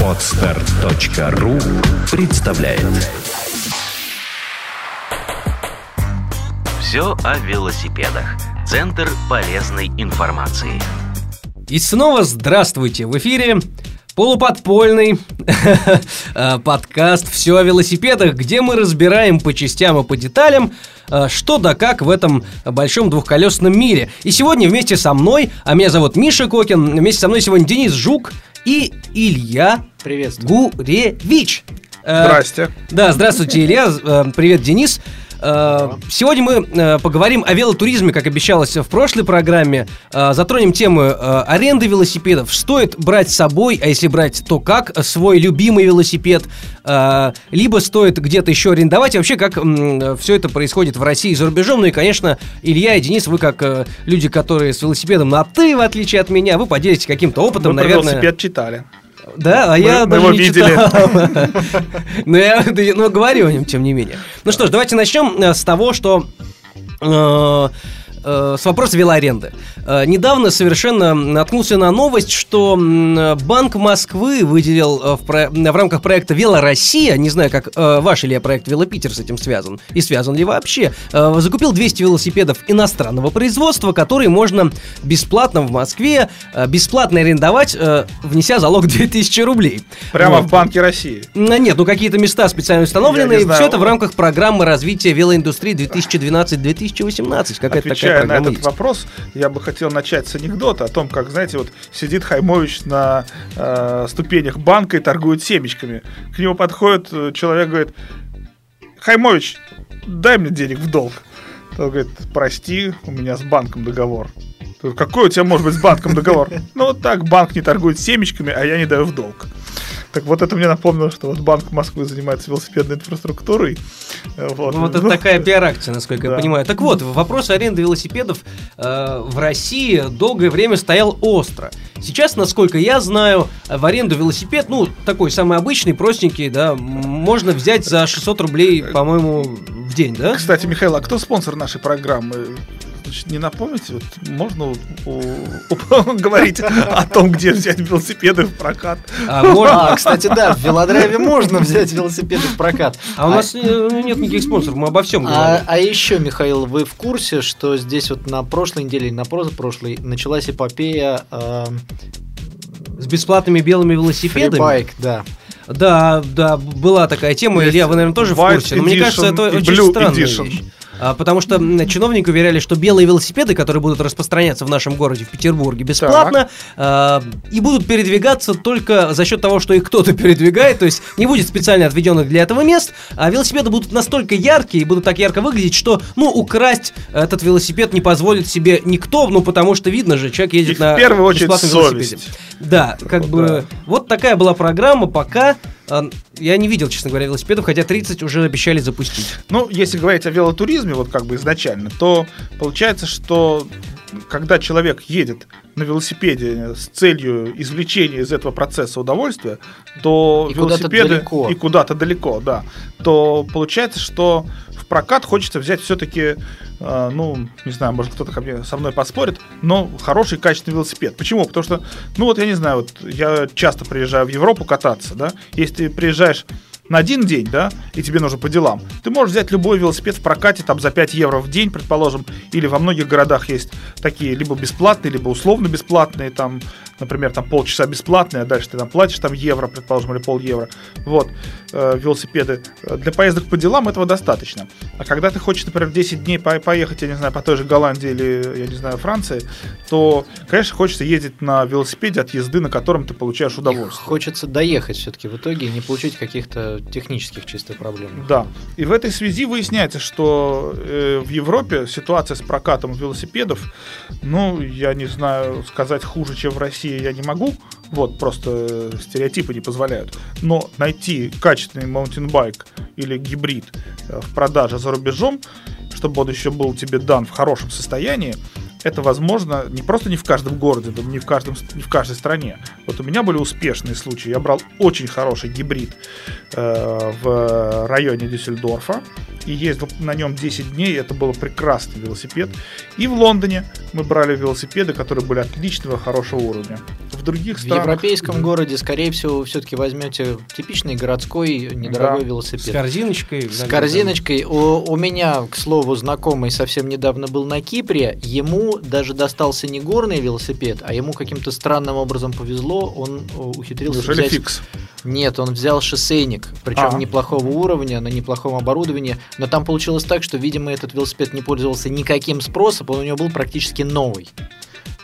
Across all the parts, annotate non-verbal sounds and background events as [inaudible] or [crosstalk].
Отстар.ру представляет Все о велосипедах. Центр полезной информации. И снова здравствуйте! В эфире полуподпольный [laughs] э, подкаст «Все о велосипедах», где мы разбираем по частям и по деталям, э, что да как в этом большом двухколесном мире. И сегодня вместе со мной, а меня зовут Миша Кокин, вместе со мной сегодня Денис Жук и Илья Гуревич. Э, Здрасте. Да, здравствуйте, Илья. Привет, Денис. Э, сегодня мы э, поговорим о велотуризме, как обещалось в прошлой программе. Э, затронем тему аренды велосипедов. Стоит брать с собой, а если брать, то как свой любимый велосипед? Либо стоит где-то еще арендовать. И вообще, как все это происходит в России и за рубежом. Ну и, конечно, Илья и Денис, вы как люди, которые с велосипедом на «ты», в отличие от меня, вы поделитесь каким-то опытом, мы наверное. велосипед читали. Да, а мы, я мы даже его не видели. [laughs] Но я но говорю о нем, тем не менее. Ну что ж, давайте начнем э, с того, что э, с вопроса велоаренды. Э, недавно совершенно наткнулся на новость, что Банк Москвы выделил э, в, про- в рамках проекта Вело Россия, не знаю, как э, ваш или проект Велопитер с этим связан, и связан ли вообще, э, закупил 200 велосипедов иностранного производства, которые можно бесплатно в Москве, э, бесплатно арендовать, э, внеся залог [laughs] 2000 рублей. Прямо Вот. в Банке России. Нет, ну какие-то места специально установлены, все это в рамках программы развития велоиндустрии 2012-2018. Какая-то такая Отвечая на этот есть. вопрос, я бы хотел начать с анекдота о том, как, знаете, вот сидит Хаймович на э, ступенях банка и торгует семечками. К нему подходит э, человек, говорит, Хаймович, дай мне денег в долг. Тот говорит, прости, у меня с банком договор. Какой у тебя может быть с банком договор? Ну вот так, банк не торгует семечками, а я не даю в долг. Так вот это мне напомнило, что вот Банк Москвы занимается велосипедной инфраструктурой. Э, Вот, Ну, Вот это Ну, такая пиар-акция, насколько я Да. понимаю. Так вот, вопрос аренды велосипедов э, в России долгое время стоял остро. Сейчас, насколько я знаю, в аренду велосипед, ну, такой самый обычный, простенький, да, можно взять за 600 рублей, по-моему, в день, да? Кстати, Михаил, а кто спонсор нашей программы? Значит, не напомните, вот можно [laughs] говорить о том, где взять велосипеды в прокат. А, можно- А, кстати, да, в велодрайве можно взять велосипеды в прокат. а у нас э, нет никаких спонсоров, мы обо всем А, говорим. а еще, Михаил, вы в курсе, что здесь вот на прошлой неделе, на позапрошлой началась эпопея э, С бесплатными белыми велосипедами. фрибайк, да. Да, да, была такая тема, Есть Илья, вы, наверное, тоже в курсе. Но мне кажется, это очень странная вещь. А, потому что чиновники уверяли, что белые велосипеды, которые будут распространяться в нашем городе, в Петербурге, бесплатно, а, и будут передвигаться только за счет того, что их кто-то [laughs] передвигает, то есть не будет специально отведенных для этого мест, а велосипеды будут настолько яркие и будут так ярко выглядеть, что, ну, украсть этот велосипед не позволит себе никто, ну, потому что видно же, человек ездит И в на первую очередь бесплатном велосипеде. Да, как Вот, бы да. вот такая была программа, пока я не видел, честно говоря, велосипедов, хотя 30 уже обещали запустить. Ну, если говорить о велотуризме, вот как бы изначально, то получается, что когда человек едет на велосипеде с целью извлечения из этого процесса удовольствия, то И велосипеды далеко. и куда-то далеко, да, то получается, что в прокат хочется взять все-таки, ну, не знаю, может кто-то ко мне со мной поспорит, но хороший качественный велосипед. Почему? Потому что, ну вот я не знаю, вот я часто приезжаю в Европу кататься, да, если ты приезжаешь на один день, да, и тебе нужно по делам, ты можешь взять любой велосипед в прокате там за 5 евро в день, предположим, или во многих городах есть такие либо бесплатные, либо условно бесплатные, там, например, там полчаса бесплатные, а дальше ты там платишь там евро, предположим, или пол евро, вот, э, велосипеды. Э, Для поездок по делам этого достаточно. А когда ты хочешь, например, 10 дней по- поехать, я не знаю, по той же Голландии или, я не знаю, Франции, то, конечно, хочется ездить на велосипеде от езды, на котором ты получаешь удовольствие. Хочется доехать все-таки в итоге и не получить каких-то технических чисто проблем. Да. И в этой связи выясняется, что э, в Европе ситуация с прокатом велосипедов, ну, я не знаю, сказать хуже, чем в России я не могу. Вот, просто э, стереотипы не позволяют. Но найти качественный маунтинбайк или гибрид э, в продаже за рубежом, чтобы он еще был тебе дан в хорошем состоянии, это возможно не просто не в каждом городе, не в, каждом, не в каждой стране. Вот у меня были успешные случаи. Я брал очень хороший гибрид э, в районе Дюссельдорфа и ездил на нем 10 дней. Это был прекрасный велосипед. И в Лондоне мы брали велосипеды, которые были отличного, хорошего уровня. В других В странах... европейском городе, скорее всего, все-таки возьмете типичный городской недорогой Да. С велосипед. корзиночкой. С корзиночкой. У, у меня, к слову, знакомый совсем недавно был на Кипре. Ему даже достался не горный велосипед, а ему каким-то странным образом повезло. Он э, ухитрился Неужели взять... фикс? Нет, он взял шоссейник, причем А. неплохого уровня, на неплохом оборудовании. Но там получилось так, что, видимо, этот велосипед не пользовался никаким спросом, он у него был практически новый.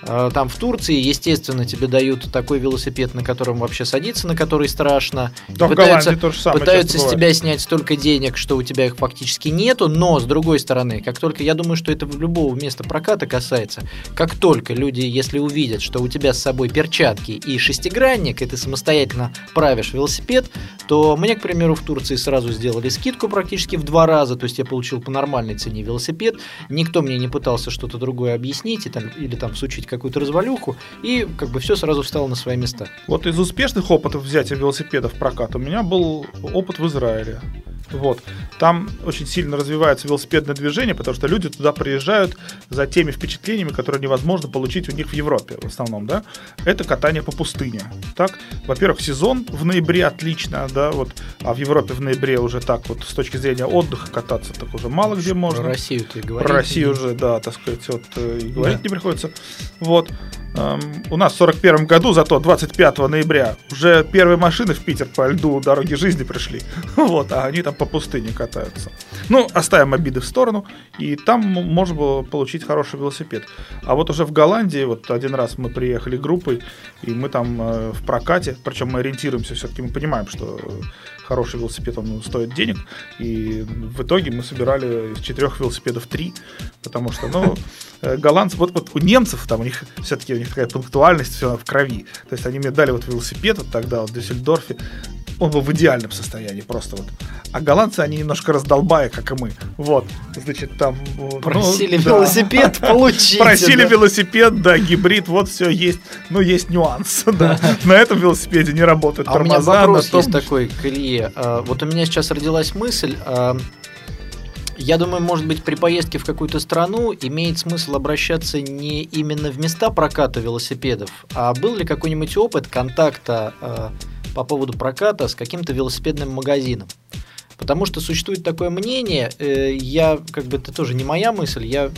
А, Там в Турции, естественно, тебе дают такой велосипед, на котором вообще садиться, на который страшно. Да, Пытаются- то же самое Пытаются с тебя снять столько денег, что у тебя их фактически нету, но с другой стороны, как только, я думаю, что это любого места проката касается, как только люди, если увидят, что у тебя с собой перчатки и шестигранник, и ты самостоятельно правишь велосипед, то мне, к примеру, в Турции сразу сделали скидку практически в два раза, то есть я получил по нормальной цене велосипед, никто мне не пытался что-то другое объяснить и там, или там сучить какую-то развалюху, и как бы все сразу встало на свои места. Вот из успешных опытов взятия велосипедов в прокат у меня был опыт в Израиле. Вот. Там очень сильно развивается велосипедное движение, потому что люди туда приезжают за теми впечатлениями, которые невозможно получить у них в Европе в основном, да. Это катание по пустыне. Так, во-первых, сезон в ноябре отлично, да, вот, а в Европе в ноябре уже так вот с точки зрения отдыха кататься так уже мало где можно. Про Россию ты говоришь. Про Россию уже, да, так сказать, вот э, и говорить не приходится. Вот. Эм, у нас в 41 году, зато 25 ноября, уже первые машины в Питер по льду дороги жизни пришли. [laughs] Вот, а они там по пустыне катаются. Ну, оставим обиды в сторону, и там можно было получить хороший велосипед. А вот уже в Голландии, вот один раз мы приехали группой, и мы там э, в прокате, причем мы ориентируемся, все-таки мы понимаем, что хороший велосипед, он стоит денег, и в итоге мы собирали из четырех велосипедов три, потому что, ну, [laughs] э, голландцы, вот, вот у немцев, там у них все-таки у них такая пунктуальность все в крови, то есть они мне дали вот велосипед вот тогда вот в Дюссельдорфе, он был в идеальном состоянии просто вот. А голландцы, они немножко раздолбая, как и мы. Вот, значит, там... ну, Просили да. велосипед, [laughs] получите. Просили да. велосипед, да, гибрид, вот все есть. Но есть нюанс, [laughs] да. [laughs] На этом велосипеде не работают А у меня тормоза. вопрос том- есть такой к Илье. А, Вот у меня сейчас родилась мысль. а, Я думаю, может быть, при поездке в какую-то страну имеет смысл обращаться не именно в места проката велосипедов, а был ли какой-нибудь опыт контакта а, по поводу проката с каким-то велосипедным магазином? Потому что существует такое мнение, э, я, как бы, это тоже не моя мысль, я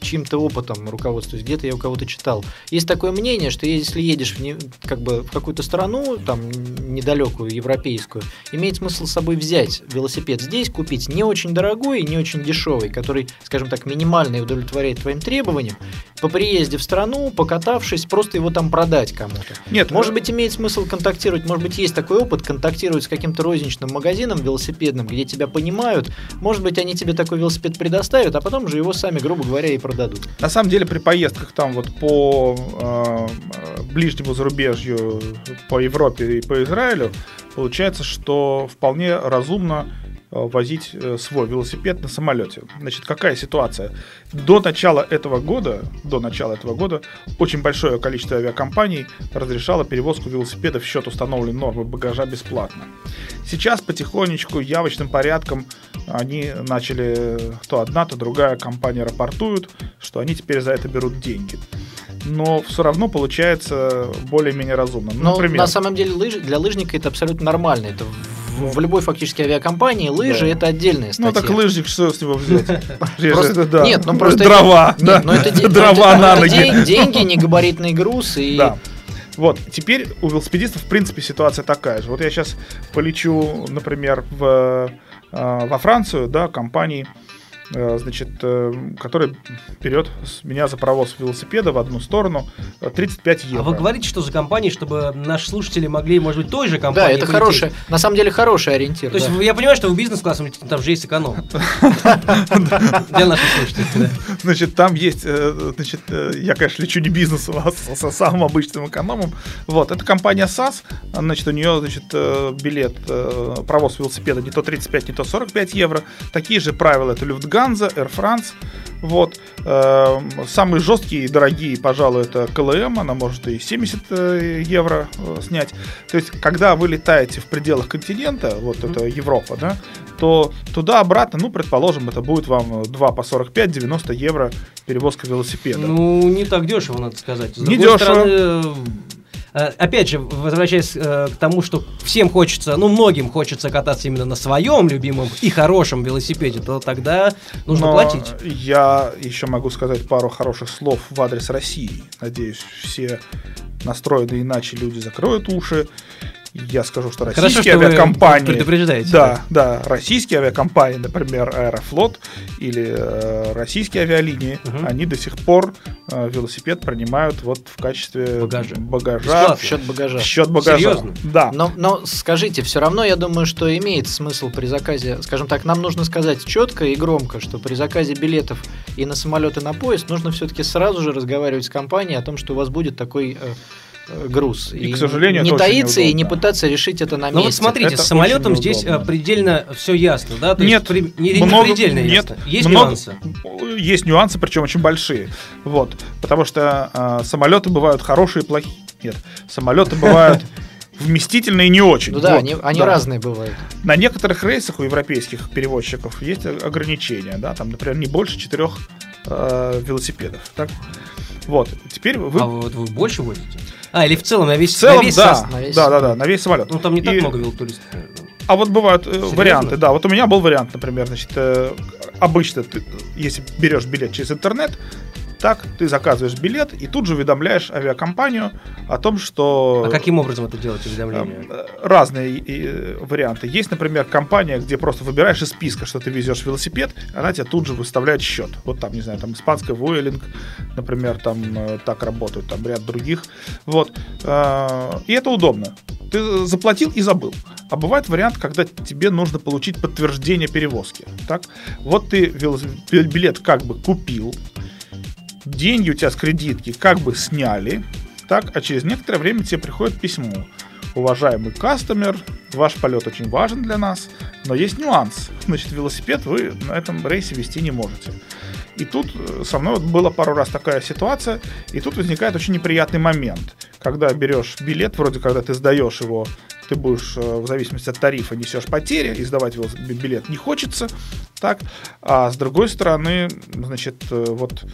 чьим-то опытом руководствуюсь, где-то я у кого-то читал. Есть такое мнение, что если едешь в, не- как бы, в какую-то страну, там, недалекую, европейскую, имеет смысл с собой взять велосипед здесь, купить не очень дорогой и не очень дешевый, который, скажем так, минимально удовлетворяет твоим требованиям, по приезде в страну, покатавшись, просто его там продать кому-то. Нет, Может э, быть, имеет смысл контактировать, может быть, есть такой опыт, контактировать с каким-то розничным магазином велосипедным, где тебя понимают, может быть, они тебе такой велосипед предоставят, а потом же его сами, грубо говоря, и продадут. На самом деле при поездках там вот по э, э, ближнему зарубежью, по Европе и по Израилю, получается, что вполне разумно возить э, свой велосипед на самолете. Значит, какая ситуация? До начала этого года, до начала этого года очень большое количество авиакомпаний разрешало перевозку велосипедов в счет установленной нормы багажа бесплатно. Сейчас потихонечку, явочным порядком они начали, то одна, то другая компания рапортуют, что они теперь за это берут деньги. Но все равно получается более-менее разумно. Ну, например, на самом деле лыжи, для лыжника это абсолютно нормально. Это в, в любой фактически авиакомпании лыжи Да. это отдельная статья. ну так лыжник, что с него взять? [laughs] Просто- Да. Нет, ну просто Дрова, это, да. нет, ну это де- Дрова это- на это ноги. день- деньги, негабаритный груз и Да. Вот, теперь у велосипедистов, в принципе, ситуация такая же. Вот я сейчас полечу, например, в, э, во Францию, да, компании, значит, э, которая берет с меня за провоз велосипеда в одну сторону э, 35 евро. А вы говорите, что за компании, чтобы наши слушатели могли, может быть, той же Да, компании это полететь? хорошая, на самом деле хороший ориентир. То есть да. вы- я понимаю, что вы бизнес-классом, там же есть эконом. [laughs] Для наших слушателей. да. Значит, там есть, э, значит, э, я, конечно, лечу не бизнесом, а со самым обычным экономом. Вот, это компания SAS, значит, у нее, значит, э, билет, э, провоз велосипеда не то 35, не то 45 евро. Такие же правила, это Люфтганза, Air France. Вот. Э, Самые жесткие и дорогие, пожалуй, это КЛМ, она может и 70 э, евро э, снять. То есть, когда вы летаете в пределах континента, вот это Европа, да, то туда-обратно, ну, предположим, это будет вам 2 по 45-90 евро перевозка велосипеда. Ну, не так дешево, надо сказать. С Не дешево. стороны, опять же, возвращаясь э, к тому, что всем хочется, ну, многим хочется кататься именно на своем любимом и хорошем велосипеде, то тогда нужно Но платить. Я еще могу сказать пару хороших слов в адрес России. Надеюсь, все настроенные иначе люди закроют уши. Я скажу, что Хорошо, российские что вы авиакомпании... предупреждаете. Да, да, российские авиакомпании, например, Аэрофлот или э, российские авиалинии, Мгм. они до сих пор э, велосипед принимают вот в качестве Багажа. багажа Бесплатно. В счет багажа. в счет багажа. Серьезно? Да. Но, но скажите, все равно я думаю, что имеет смысл при заказе, скажем так, нам нужно сказать четко и громко, что при заказе билетов и на самолет, и на поезд нужно все-таки сразу же разговаривать с компанией о том, что у вас будет такой э, груз. И, к сожалению, не это очень таиться и не пытаться решить это на Ну вот месте. смотрите, Это с самолетом здесь э, предельно все ясно, да? То Нет, есть при- не, не много- предельно нет, ясно. Есть много- нюансы. Есть нюансы, причем очень большие. Вот. Потому что э, самолеты бывают хорошие и плохие. Нет, самолеты бывают [laughs] вместительные и не очень. Ну да, Вот, они, они да. разные бывают. На некоторых рейсах у европейских перевозчиков есть ограничения, да, там, например, не больше четырех э, велосипедов. Так? Вот. Теперь вы А вот вы больше возите? А, или в целом на весь, в целом, на весь да, состав? на весь да, да, самолет. да, на весь самолет. Ну там не так И- много велотуристов. А вот бывают э, Серьезно? варианты, да. Вот у меня был вариант, например, значит, э, обычно ты, если берешь билет через интернет, так ты заказываешь билет и тут же уведомляешь авиакомпанию о том, что А каким образом это делать уведомление? э, разные варианты. Есть, например, компания, где просто выбираешь из списка, что ты везешь велосипед, она тебе тут же выставляет счет. Вот там, не знаю, там испанская Vueling, например, там э, так работают, там ряд других. Вот. Э, И это удобно. Ты заплатил и забыл. А бывает вариант, когда тебе нужно получить подтверждение перевозки. Так? Вот ты билет как бы купил, деньги у тебя с кредитки как бы сняли, так, а через некоторое время тебе приходит письмо. Уважаемый кастомер, ваш полет очень важен для нас, но есть нюанс. Значит, велосипед вы на этом рейсе вести не можете. И тут э, со мной вот была пару раз такая ситуация, и тут возникает очень неприятный момент, когда берешь билет, вроде когда ты сдаешь его, ты будешь э, в зависимости от тарифа несешь потери, и сдавать велос- би- билет не хочется, так, а с другой стороны, значит, э, вот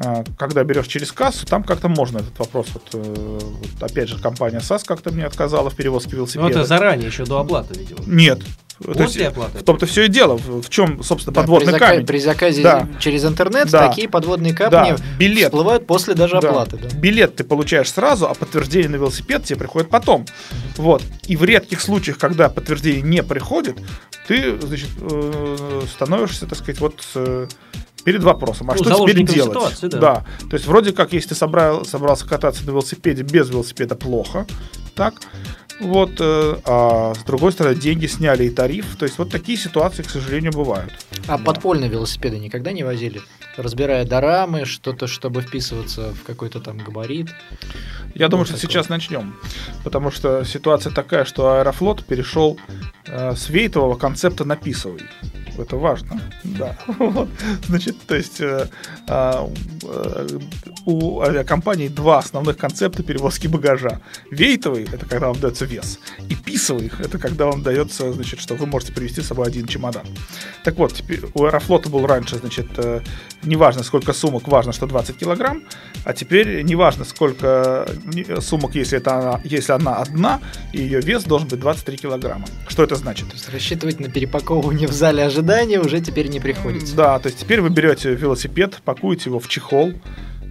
э, когда берешь через кассу, там как-то можно этот вопрос, вот, вот опять же, компания САС как-то мне отказала в перевозке Ну велосипеда. это заранее, еще до оплаты, видимо. Нет. То После есть, оплаты. в том-то все и дело. В в чем, собственно, Да, подводный при, зака- камень. при заказе Да. через интернет Да. такие подводные камни Да, билет. всплывают после даже Да. оплаты. Да. Билет ты получаешь сразу, а подтверждение на велосипед тебе приходит потом. Вот. И в редких случаях, когда подтверждение не приходит, ты, значит, э, становишься, так сказать, вот э, перед вопросом, а Ну, что теперь делать? ситуации, да. То есть вроде как, если ты собрал, собрался кататься на велосипеде без велосипеда, плохо. Так. Вот, э, а с другой стороны, деньги сняли и тариф. То есть вот такие ситуации, к сожалению, бывают. А подпольные велосипеды никогда не возили? Разбирая дорамы, что-то, чтобы вписываться в какой-то там габарит. Я думаю, Вот что такое. сейчас начнем. Потому что ситуация такая, что Аэрофлот перешел э, с вейтового концепта на писовый. Это важно. Да. [laughs] Значит, то есть э, а, э, у авиакомпаний два основных концепта перевозки багажа. Вейтовый это когда вам дается вес. И писовый это когда вам дается, значит, что вы можете привезти с собой один чемодан. Так вот, теперь у Аэрофлота был раньше, значит, э, неважно сколько сумок, важно, что 20 килограмм, а теперь неважно сколько сумок, если, это она, если она одна, и ее вес должен быть 23 килограмма. Что это значит? То есть рассчитывать на перепаковывание в зале ожидания уже теперь не приходится. Да, то есть теперь вы берете велосипед, пакуете его в чехол,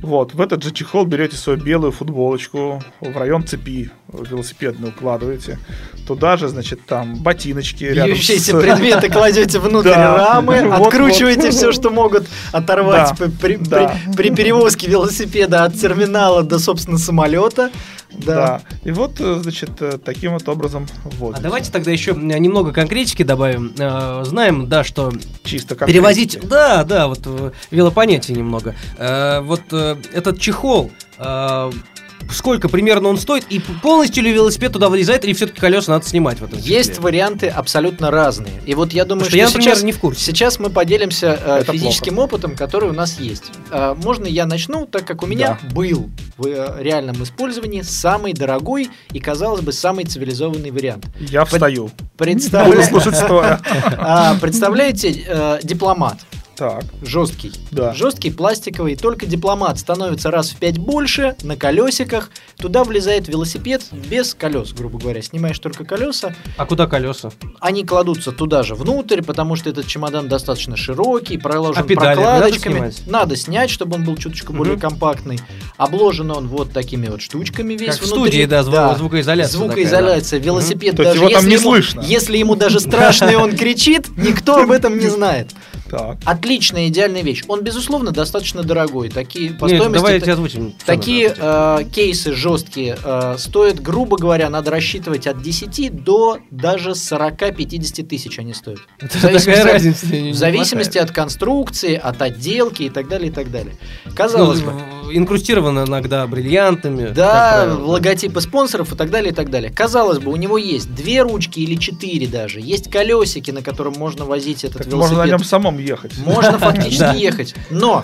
вот, в этот же чехол берете свою белую футболочку, в район цепи велосипедную укладываете. Туда же, значит, там ботиночки рядом Бьющиеся с- предметы кладете внутрь Да. рамы, [laughs] Вот, откручиваете вот. все, что могут оторвать Да. при, при- Да. при- при перевозке велосипеда от терминала до, собственно, самолета. Да. Да. И вот, э, значит, э, таким вот образом вот. А давайте тогда еще немного конкретики добавим. Э, Знаем, да, что чисто как перевозить, да, да, вот велопонятие немного. Вот этот чехол, сколько примерно он стоит, и полностью ли велосипед туда влезает, или все-таки колеса надо снимать в этом Есть чехле? варианты абсолютно разные. И вот я думаю, Потому что я, например, сейчас, не в курсе. сейчас мы поделимся э, Это физическим опытом, который у нас есть. Э, можно я начну, так как у меня был в э, реальном использовании самый дорогой и, казалось бы, самый цивилизованный вариант. Я встаю. Буду Представля- слушать стоя. [laughs] А, Представляете, э, дипломат. Так, Жесткий. Да. Жесткий, пластиковый. Только дипломат становится раз в пять больше, на колесиках. Туда влезает велосипед без колес, грубо говоря. Снимаешь только колеса. А куда колеса? Они кладутся туда же внутрь, потому что этот чемодан достаточно широкий, проложен А педали прокладочками. надо снимать? Надо снять, чтобы он был чуточку более Мгм. компактный. Обложен он вот такими вот штучками весь Как в внутри. студии, да, зву- звукоизоляция Звукоизоляция. Велосипед То есть даже его там не ему- слышно. Если ему даже страшно и он [laughs] кричит, никто об этом не знает. Так. Отличная, идеальная вещь. Он, безусловно, достаточно дорогой. Такие по Нет, стоимости... давай я та- тебе озвучим. Такие э, кейсы жесткие э, стоят, грубо говоря, надо рассчитывать от 10 до даже 40-50 тысяч они стоят. [laughs] Это в зависимости такая от- разница. В зависимости от конструкции, от отделки и так далее, и так далее. Казалось бы, Ну, инкрустировано иногда бриллиантами. да, логотипы спонсоров и так далее, и так далее. Казалось бы, у него есть две ручки или четыре даже, есть колесики, на котором можно возить этот Так велосипед. можно на нем самом ехать. Можно [laughs] фактически ехать. Но,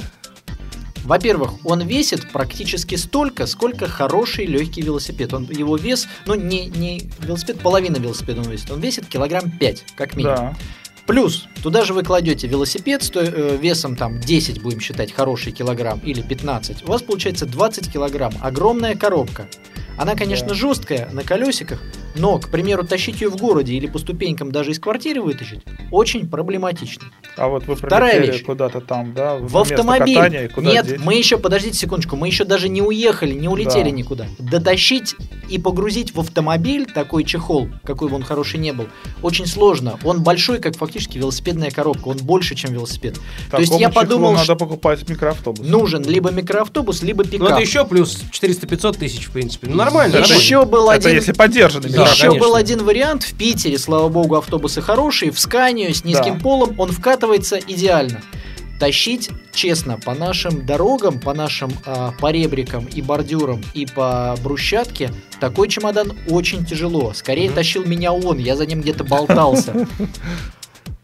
во-первых, он весит практически столько, сколько хороший легкий велосипед. Он, его вес, ну не, не велосипед, половина велосипеда он весит. Он весит килограмм 5, как минимум. Да. Плюс, туда же вы кладете велосипед сто- э, весом там 10, будем считать, хороший килограмм, или 15. У вас получается 20 килограмм. Огромная коробка. Она, конечно, Да. жесткая на колесиках, но, к примеру, тащить ее в городе или по ступенькам даже из квартиры вытащить очень проблематично. А вот вы Вторая вещь. куда-то там, да? В автомобиль. катания, Нет, деть? мы еще, подождите секундочку, мы еще даже не уехали, не улетели Да. никуда. Дотащить и погрузить в автомобиль такой чехол, какой бы он хороший не был, очень сложно. Он большой, как фактически велосипедная коробка, он больше, чем велосипед. То есть Такому я подумал, надо что покупать микроавтобус. нужен либо микроавтобус, либо Ну, пикап. это еще плюс 400-500 тысяч, в принципе. Ну, нормально. Еще был Это один... если поддержанный Да, Еще конечно. был один вариант в Питере, слава богу, автобусы хорошие, в Сканию с низким Да. полом, он вкатывается идеально. Тащить, честно, по нашим дорогам, по нашим а, поребрикам и бордюрам и по брусчатке, такой чемодан очень тяжело. Скорее тащил меня он, я за ним где-то болтался. [laughs]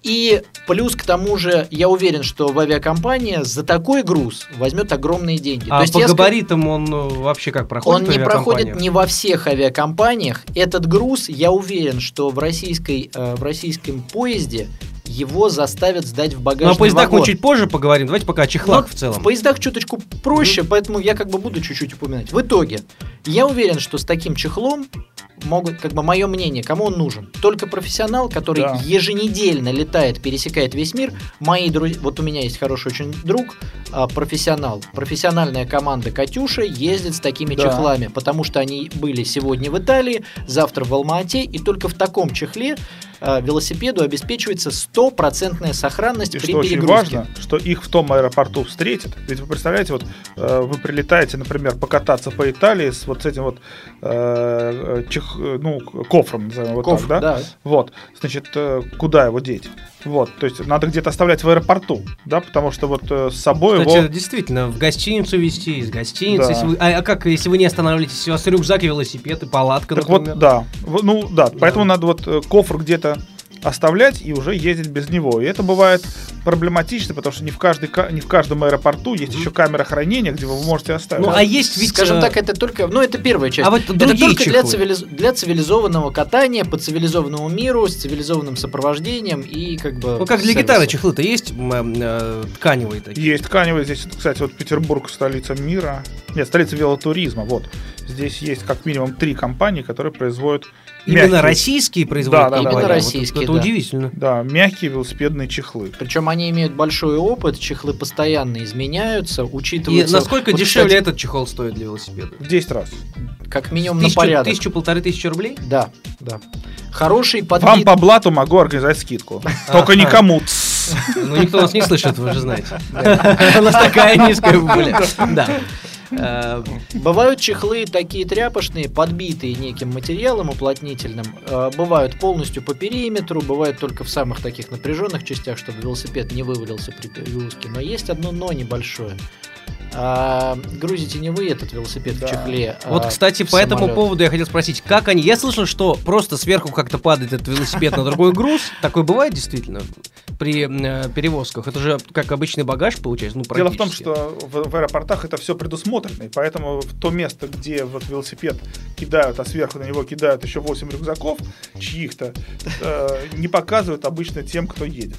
И плюс к тому же, я уверен, что в авиакомпания за такой груз возьмет огромные деньги. А То есть по я габаритам он э, вообще как проходит? он не проходит не во всех авиакомпаниях. Этот груз, я уверен, что в, российской, э, в российском поезде его заставят сдать в багажный Ну, о поездах вагон. мы чуть позже поговорим. Давайте пока о чехлах Но в целом. В поездах чуточку проще, поэтому я как бы буду чуть-чуть упоминать. В итоге, я уверен, что с таким чехлом могут, как бы мое мнение, кому он нужен? Только профессионал, который Да. еженедельно летает, пересекает весь мир. Мои друзья, вот у меня есть хороший очень друг, а, профессионал. Профессиональная команда Катюша ездит с такими Да. чехлами, потому что они были сегодня в Италии, завтра в Алма-Ате, и только в таком чехле велосипеду обеспечивается стопроцентная сохранность И при что очень перегрузке. важно, что их в том аэропорту встретят. Ведь вы представляете, вот э, вы прилетаете, например, покататься по Италии с вот с этим вот э, э, чех- э, ну, кофром, назовем его Кофр, так, да? да. Вот, значит, э, куда его деть? Вот, то есть надо где-то оставлять в аэропорту, да, потому что вот э, с собой Кстати, его... действительно, в гостиницу везти, из гостиницы. Да. если вы- а, а как, если вы не останавливаетесь, у вас рюкзак и велосипед, и палатка, Так например? вот, да, ну да, поэтому надо вот э, кофр где-то оставлять и уже ездить без него. И это бывает проблематично, потому что не в, каждой, ка- не в каждом аэропорту есть еще камера хранения, где вы можете оставить. Ну, а есть ведь... Скажем э, так, это только, ну это первая часть. А вот это только для, цивилиз- для цивилизованного катания по цивилизованному миру с цивилизованным сопровождением и как бы. Ну, как для гитары чехлы-то есть э, тканевые такие? Есть тканевые, здесь, кстати, вот Петербург, столица мира. Нет, столица велотуризма, вот. Здесь есть как минимум три компании, которые производят Именно мягкие- российские производят? Да, да, Именно да, российские, Это да. удивительно. Да, мягкие велосипедные чехлы. Причем они имеют большой опыт, чехлы постоянно изменяются, И учитываются. насколько Вот, дешевле кстати, этот чехол стоит для велосипеда? В 10 раз. Как минимум на Тысячу, порядок. тысячу, полторы тысячи рублей? Да, да. Хороший Вам подбит. по блату могу организовать скидку. [laughs] Только никому. Ну, никто нас не слышит, вы же знаете. [laughs] У нас такая низкая убыля. [laughs] Да. Э, Бывают чехлы такие тряпочные, подбитые неким материалом уплотнительным. Э, Бывают полностью по периметру, бывают только в самых таких напряженных частях, чтобы велосипед не вывалился при перегрузке. Но есть одно но небольшое. А, грузите не вы этот велосипед Да. в чехле. а Вот, кстати, в по этому поводу я хотел спросить, как они... Я слышал, что просто сверху как-то падает этот велосипед на другой груз. [laughs] Такое бывает действительно при э, перевозках? Это же как обычный багаж получается? Ну, Дело в том, что в, в аэропортах это все предусмотрено, и поэтому в то место, где вот велосипед кидают, а сверху на него кидают еще 8 рюкзаков чьих-то, э, не показывают обычно тем, кто едет.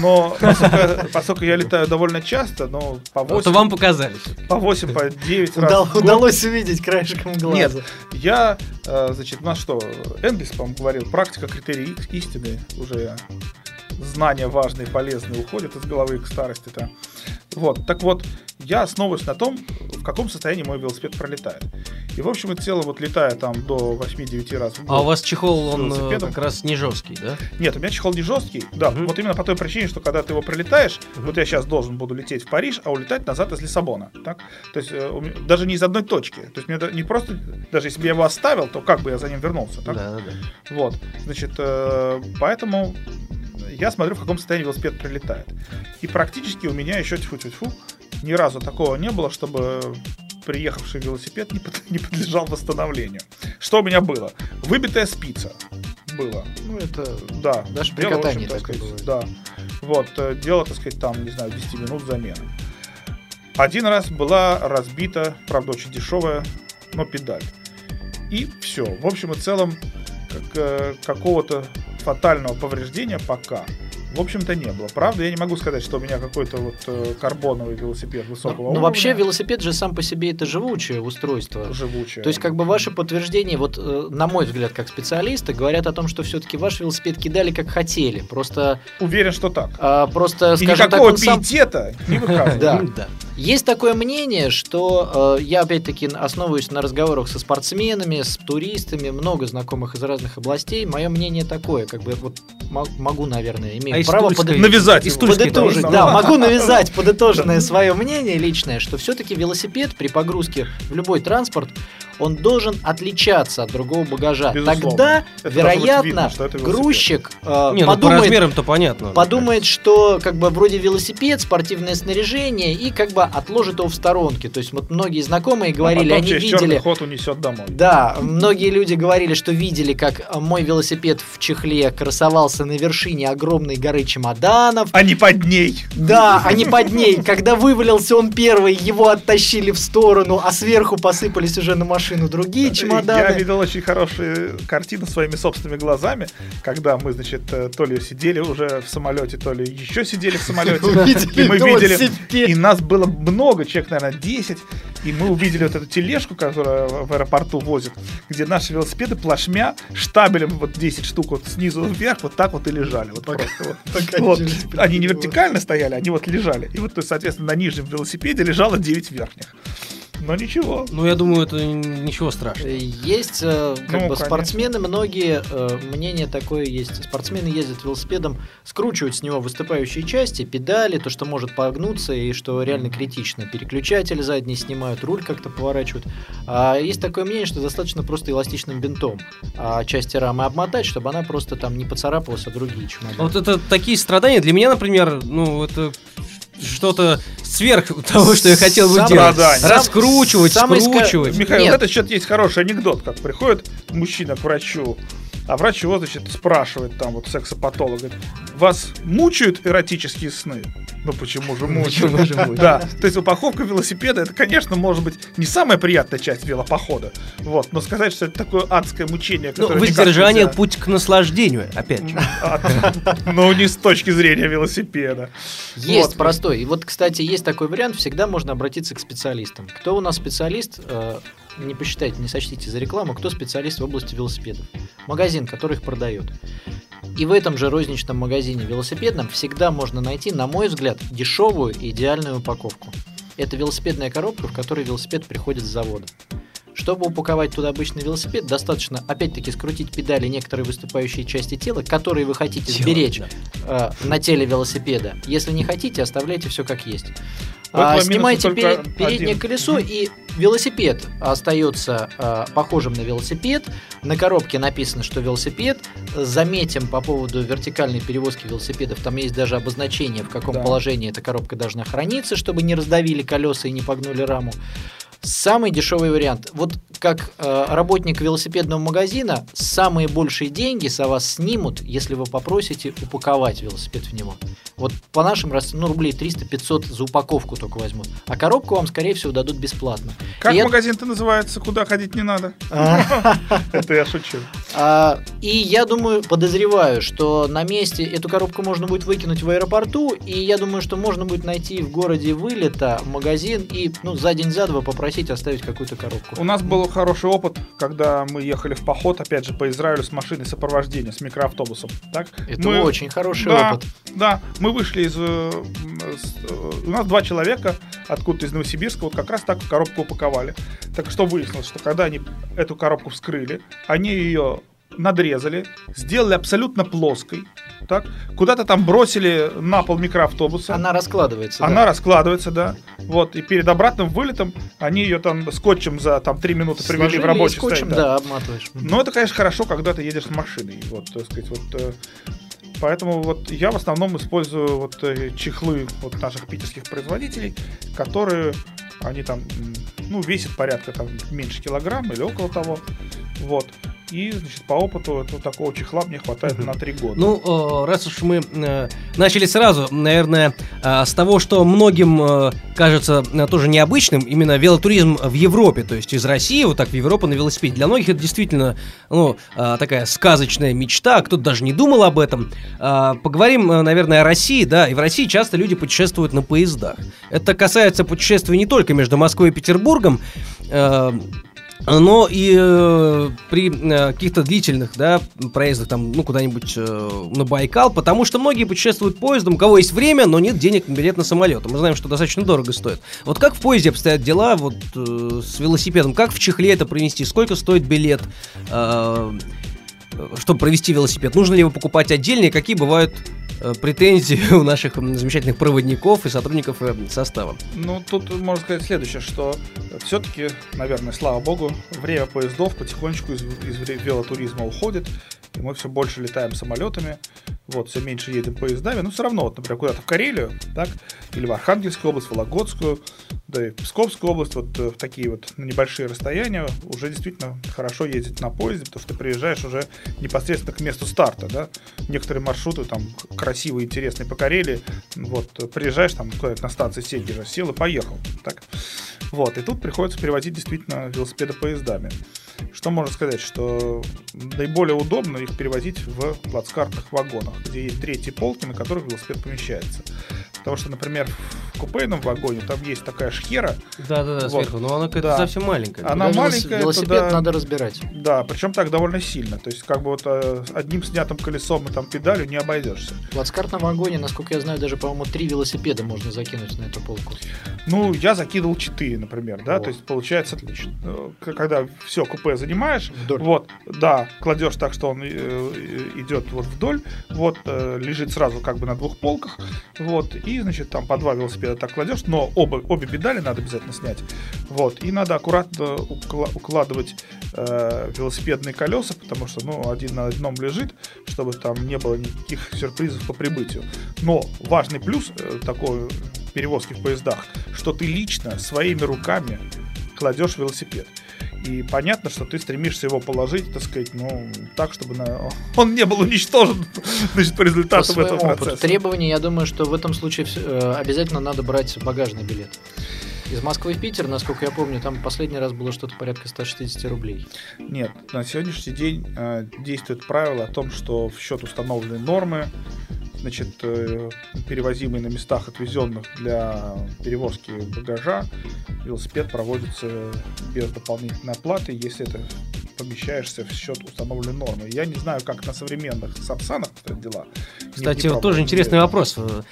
Но поскольку, поскольку я летаю довольно часто, ну, по 8, То вам показали. по 8, по 9 раз Удал- удалось увидеть краешком глаза. Нет, я, э, значит, у нас что, Энгельс, по-моему, говорил, практика критерий ис- истины, уже знания важные, полезные уходят из головы к старости-то. Вот, так вот, я основываюсь на том, в каком состоянии мой велосипед пролетает. И, в общем и целом, вот летая там до 8-9 раз в год. А у вас чехол, он э, велосипедом? как раз не жесткий, да? Нет, у меня чехол не жесткий. Да, Мгм. вот именно по той причине, что когда ты его прилетаешь, вот я сейчас должен буду лететь в Париж, а улетать назад из Лиссабона. Так? То есть э, меня- даже не из одной точки. То есть мне не просто, даже если бы я его оставил, то как бы я за ним вернулся. Так? Да, да, да. Вот, значит, э, поэтому я смотрю, в каком состоянии велосипед прилетает. И практически у меня еще тьфу тьфу тьфу ни разу такого не было, чтобы приехавший велосипед не, под- [laughs] не подлежал восстановлению. Что у меня было? Выбитая спица было. Ну, это Да. Даже при дело, катании общем, так сказать, бывает. Да. Вот, э, дело, так сказать, там, не знаю, 10 минут замены. Один раз была разбита, правда, очень дешевая, но педаль. И все. В общем и целом, как, э, какого-то фатального повреждения пока, в общем-то, не было. Правда, я не могу сказать, что у меня какой-то вот э, карбоновый велосипед высокого Ну, уровня. вообще велосипед же сам по себе это живучее устройство. живучее. То есть, как бы ваши подтверждения, вот э, на мой взгляд, как специалиста, говорят о том, что все-таки ваш велосипед кидали как хотели. Просто, Уверен, что так. а, просто, И скажем так, никакого сам пиетета не [laughs] выказывал. Да. Да. Есть такое мнение, что э, я опять-таки основываюсь на разговорах со спортсменами, с туристами, много знакомых из разных областей. Мое мнение такое, как бы вот мо- могу, наверное, имею А право подо- Навязать из подытожить, да, могу навязать подытоженное свое мнение личное, что все-таки велосипед при погрузке в любой транспорт он должен отличаться от другого багажа. Безусловно. Тогда, Это вероятно, видно, что это велосипед. грузчик э, Не, ну по подумает, размерам-то понятно. подумает, что как бы вроде велосипед, спортивное снаряжение и как бы отложит его в сторонке. То есть вот многие знакомые говорили, а потом они видели. ход унесет домой. Да, многие люди говорили, что видели, как мой велосипед в чехле красовался на вершине огромной горы чемоданов. А не под ней. Да, а не под ней. Когда вывалился он первый, его оттащили в сторону, а сверху посыпались уже на машину другие Я чемоданы. видел очень хорошую картину своими собственными глазами, когда мы, значит, э, то ли сидели уже в самолете, то ли еще сидели в самолете. [laughs] И мы видели, и нас было много, человек, наверное, 10, и мы увидели вот эту тележку, которая в аэропорту возит, где наши велосипеды плашмя штабелем вот 10 штук вот снизу вверх вот так вот и лежали. Вот просто вот. Вот. Они не вертикально стояли, они вот лежали. И вот, то есть, соответственно, на нижнем велосипеде лежало 9 верхних. Но ничего. Ну, я думаю, это ничего страшного. Э, Есть э, как Ну, бы конечно. спортсмены, многие э, мнение такое есть. Спортсмены ездят велосипедом, скручивают с него выступающие части, педали, то, что может погнуться и что реально критично. Переключатель задний снимают, руль как-то поворачивают. А есть такое мнение, что достаточно просто эластичным бинтом а, части рамы обмотать, чтобы она просто там не поцарапалась, а другие чемоданы. Вот это такие страдания для меня, например, ну, это что-то сверх того, что я хотел бы Сам- делать. Страдания. Раскручивать, ска- скручивать. Михаил, Нет. вот это что-то есть хороший анекдот, как приходит мужчина к врачу, а врач его, значит, спрашивает там вот сексопатолог, говорит, вас мучают эротические сны? Ну почему же мучают? Почему же мучают? Да, то есть упаковка велосипеда, это, конечно, может быть не самая приятная часть велопохода, вот, но сказать, что это такое адское мучение, Ну, которое никак воздержание нельзя- путь к наслаждению, опять же. А, Ну, не с точки зрения велосипеда. Есть простой. И вот, кстати, есть такой вариант, всегда можно обратиться к специалистам. Кто у нас специалист, э, не посчитайте, не сочтите за рекламу, кто специалист в области велосипедов. Магазин, который их продает. И в этом же розничном магазине велосипедном всегда можно найти, на мой взгляд, дешевую и идеальную упаковку. Это велосипедная коробка, в которой велосипед приходит с завода. Чтобы упаковать туда обычный велосипед, достаточно, опять-таки, скрутить педали некоторые выступающие части тела, которые вы хотите Тело, сберечь да. э, на теле велосипеда. Если не хотите, оставляйте все как есть. Этого А, снимайте перед- переднее один. колесо, и велосипед остается э, похожим на велосипед. На коробке написано, что велосипед. Заметим по поводу вертикальной перевозки велосипедов, там есть даже обозначение, в каком Да. положении эта коробка должна храниться, чтобы не раздавили колеса и не погнули раму. Самый дешевый вариант. Вот как э, работник велосипедного магазина, самые большие деньги с вас снимут, если вы попросите упаковать велосипед в него. Вот по нашим ну, рублей 300-500 за упаковку только возьмут. А коробку вам, скорее всего, дадут бесплатно. Как И это- магазин-то называется, куда ходить не надо? [laughs] Это я шучу. А, и я думаю, подозреваю, что на месте эту коробку можно будет выкинуть в аэропорту, и я думаю, что можно будет найти в городе вылета магазин и ну, за день за два попросить оставить какую-то коробку. У нас был хороший опыт, когда мы ехали в поход, опять же, по Израилю с машиной сопровождения, с микроавтобусом. Так? Это Мы- очень хороший да, опыт. Да, мы вышли из... э, э, У нас два человека откуда-то из Новосибирска вот как раз так коробку упаковали. Так что выяснилось, что когда они эту коробку вскрыли, они ее надрезали, сделали абсолютно плоской, так, куда-то там бросили на пол микроавтобуса. Она раскладывается. Она да. раскладывается, да. Вот, и перед обратным вылетом они ее там скотчем за там три минуты привели Сложили в и рабочий скотчем, состояние, да, обматываешь. но это, конечно, хорошо, когда ты едешь с машиной. Вот, так сказать, вот. э, Поэтому вот я в основном использую вот э, чехлы вот наших питерских производителей, которые они там, ну, весят порядка там меньше килограмма или около того. Вот. И, значит, по опыту этого такого чехла мне хватает на три года. Ну, э, раз уж мы э, начали сразу, наверное, э, с того, что многим кажется тоже необычным, именно велотуризм в Европе, то есть из России вот так в Европу на велосипеде. Для многих это действительно, ну, такая сказочная мечта, кто-то даже не думал об этом. Поговорим, наверное, о России, да, и в России часто люди путешествуют на поездах. Это касается путешествий не только между Москвой и Петербургом, но и э, при э, каких-то длительных, да, проездах там, ну, куда-нибудь э, на Байкал, потому что многие путешествуют поездом, у кого есть время, но нет денег на билет на самолет. Мы знаем, что достаточно дорого стоит. Вот как в поезде обстоят дела вот э, с велосипедом? Как в чехле это провести? Сколько стоит билет? э, чтобы провести велосипед, нужно ли его покупать отдельно и какие бывают э, претензии [laughs] у наших замечательных проводников и сотрудников э, состава? Ну, тут можно сказать следующее, что все-таки, наверное, слава богу, время поездов потихонечку из, из велотуризма уходит, и мы все больше летаем самолетами, вот, все меньше едем поездами, но все равно, вот, например, куда-то в Карелию, так, или в Архангельскую область, в Вологодскую, да и в Псковскую область, вот э, в такие вот небольшие расстояния уже действительно хорошо ездить на поезде, потому что ты приезжаешь уже непосредственно к месту старта, да, некоторые маршруты там красивые, интересные по Карелии, вот, приезжаешь там куда-то на станции Сегежа, сел и поехал, так, вот, и тут приходится перевозить действительно велосипеды поездами. Что можно сказать, что наиболее удобно их перевозить в плацкартных вагонах, где есть третьи полки, на которых велосипед помещается. Потому что, например, в купейном вагоне там есть такая шхера, Да-да-да, Вот. сверху, но она какая-то Да. совсем маленькая. Она велос- маленькая, Велосипед туда- надо разбирать. да, причем так довольно сильно. То есть, как бы вот э, одним снятым колесом и там педалью не обойдешься. В плацкартном вагоне, насколько я знаю, даже, по-моему, три велосипеда можно закинуть на эту полку. Ну, я закидывал 4, например, да, О. то есть получается, Отлично. к- когда все купе занимаешь, Вдоль. вот, да, кладешь так, что он э, э, идет вот вдоль, вот, э, лежит сразу как бы на двух полках, вот, и, значит, там по два велосипеда так кладешь, но оба, обе педали надо обязательно снять, вот, и надо аккуратно укла- укладывать э, велосипедные колеса, потому что, ну, один на одном лежит, чтобы там не было никаких сюрпризов по прибытию. Но важный плюс э, такой перевозки в поездах, что ты лично своими руками кладешь велосипед. И понятно, что ты стремишься его положить, так сказать, ну, так, чтобы на- он не был уничтожен, [laughs] значит, по По результатам своему этого опыту. процесса. Требования, я думаю, что в этом случае э, обязательно надо брать багажный билет. Из Москвы в Питер, насколько я помню, там последний раз было что-то порядка 160 рублей. Нет, на сегодняшний день э, действует правило о том, что в счет установленной нормы, значит, э, перевозимый на местах, отвезенных для перевозки багажа, велосипед проводится без дополнительной оплаты, если это помещаешься в счет установленной нормы. Я не знаю, как на современных сапсанах обстоят дела. Не- Кстати, не вот тоже интересный не вопрос. Э.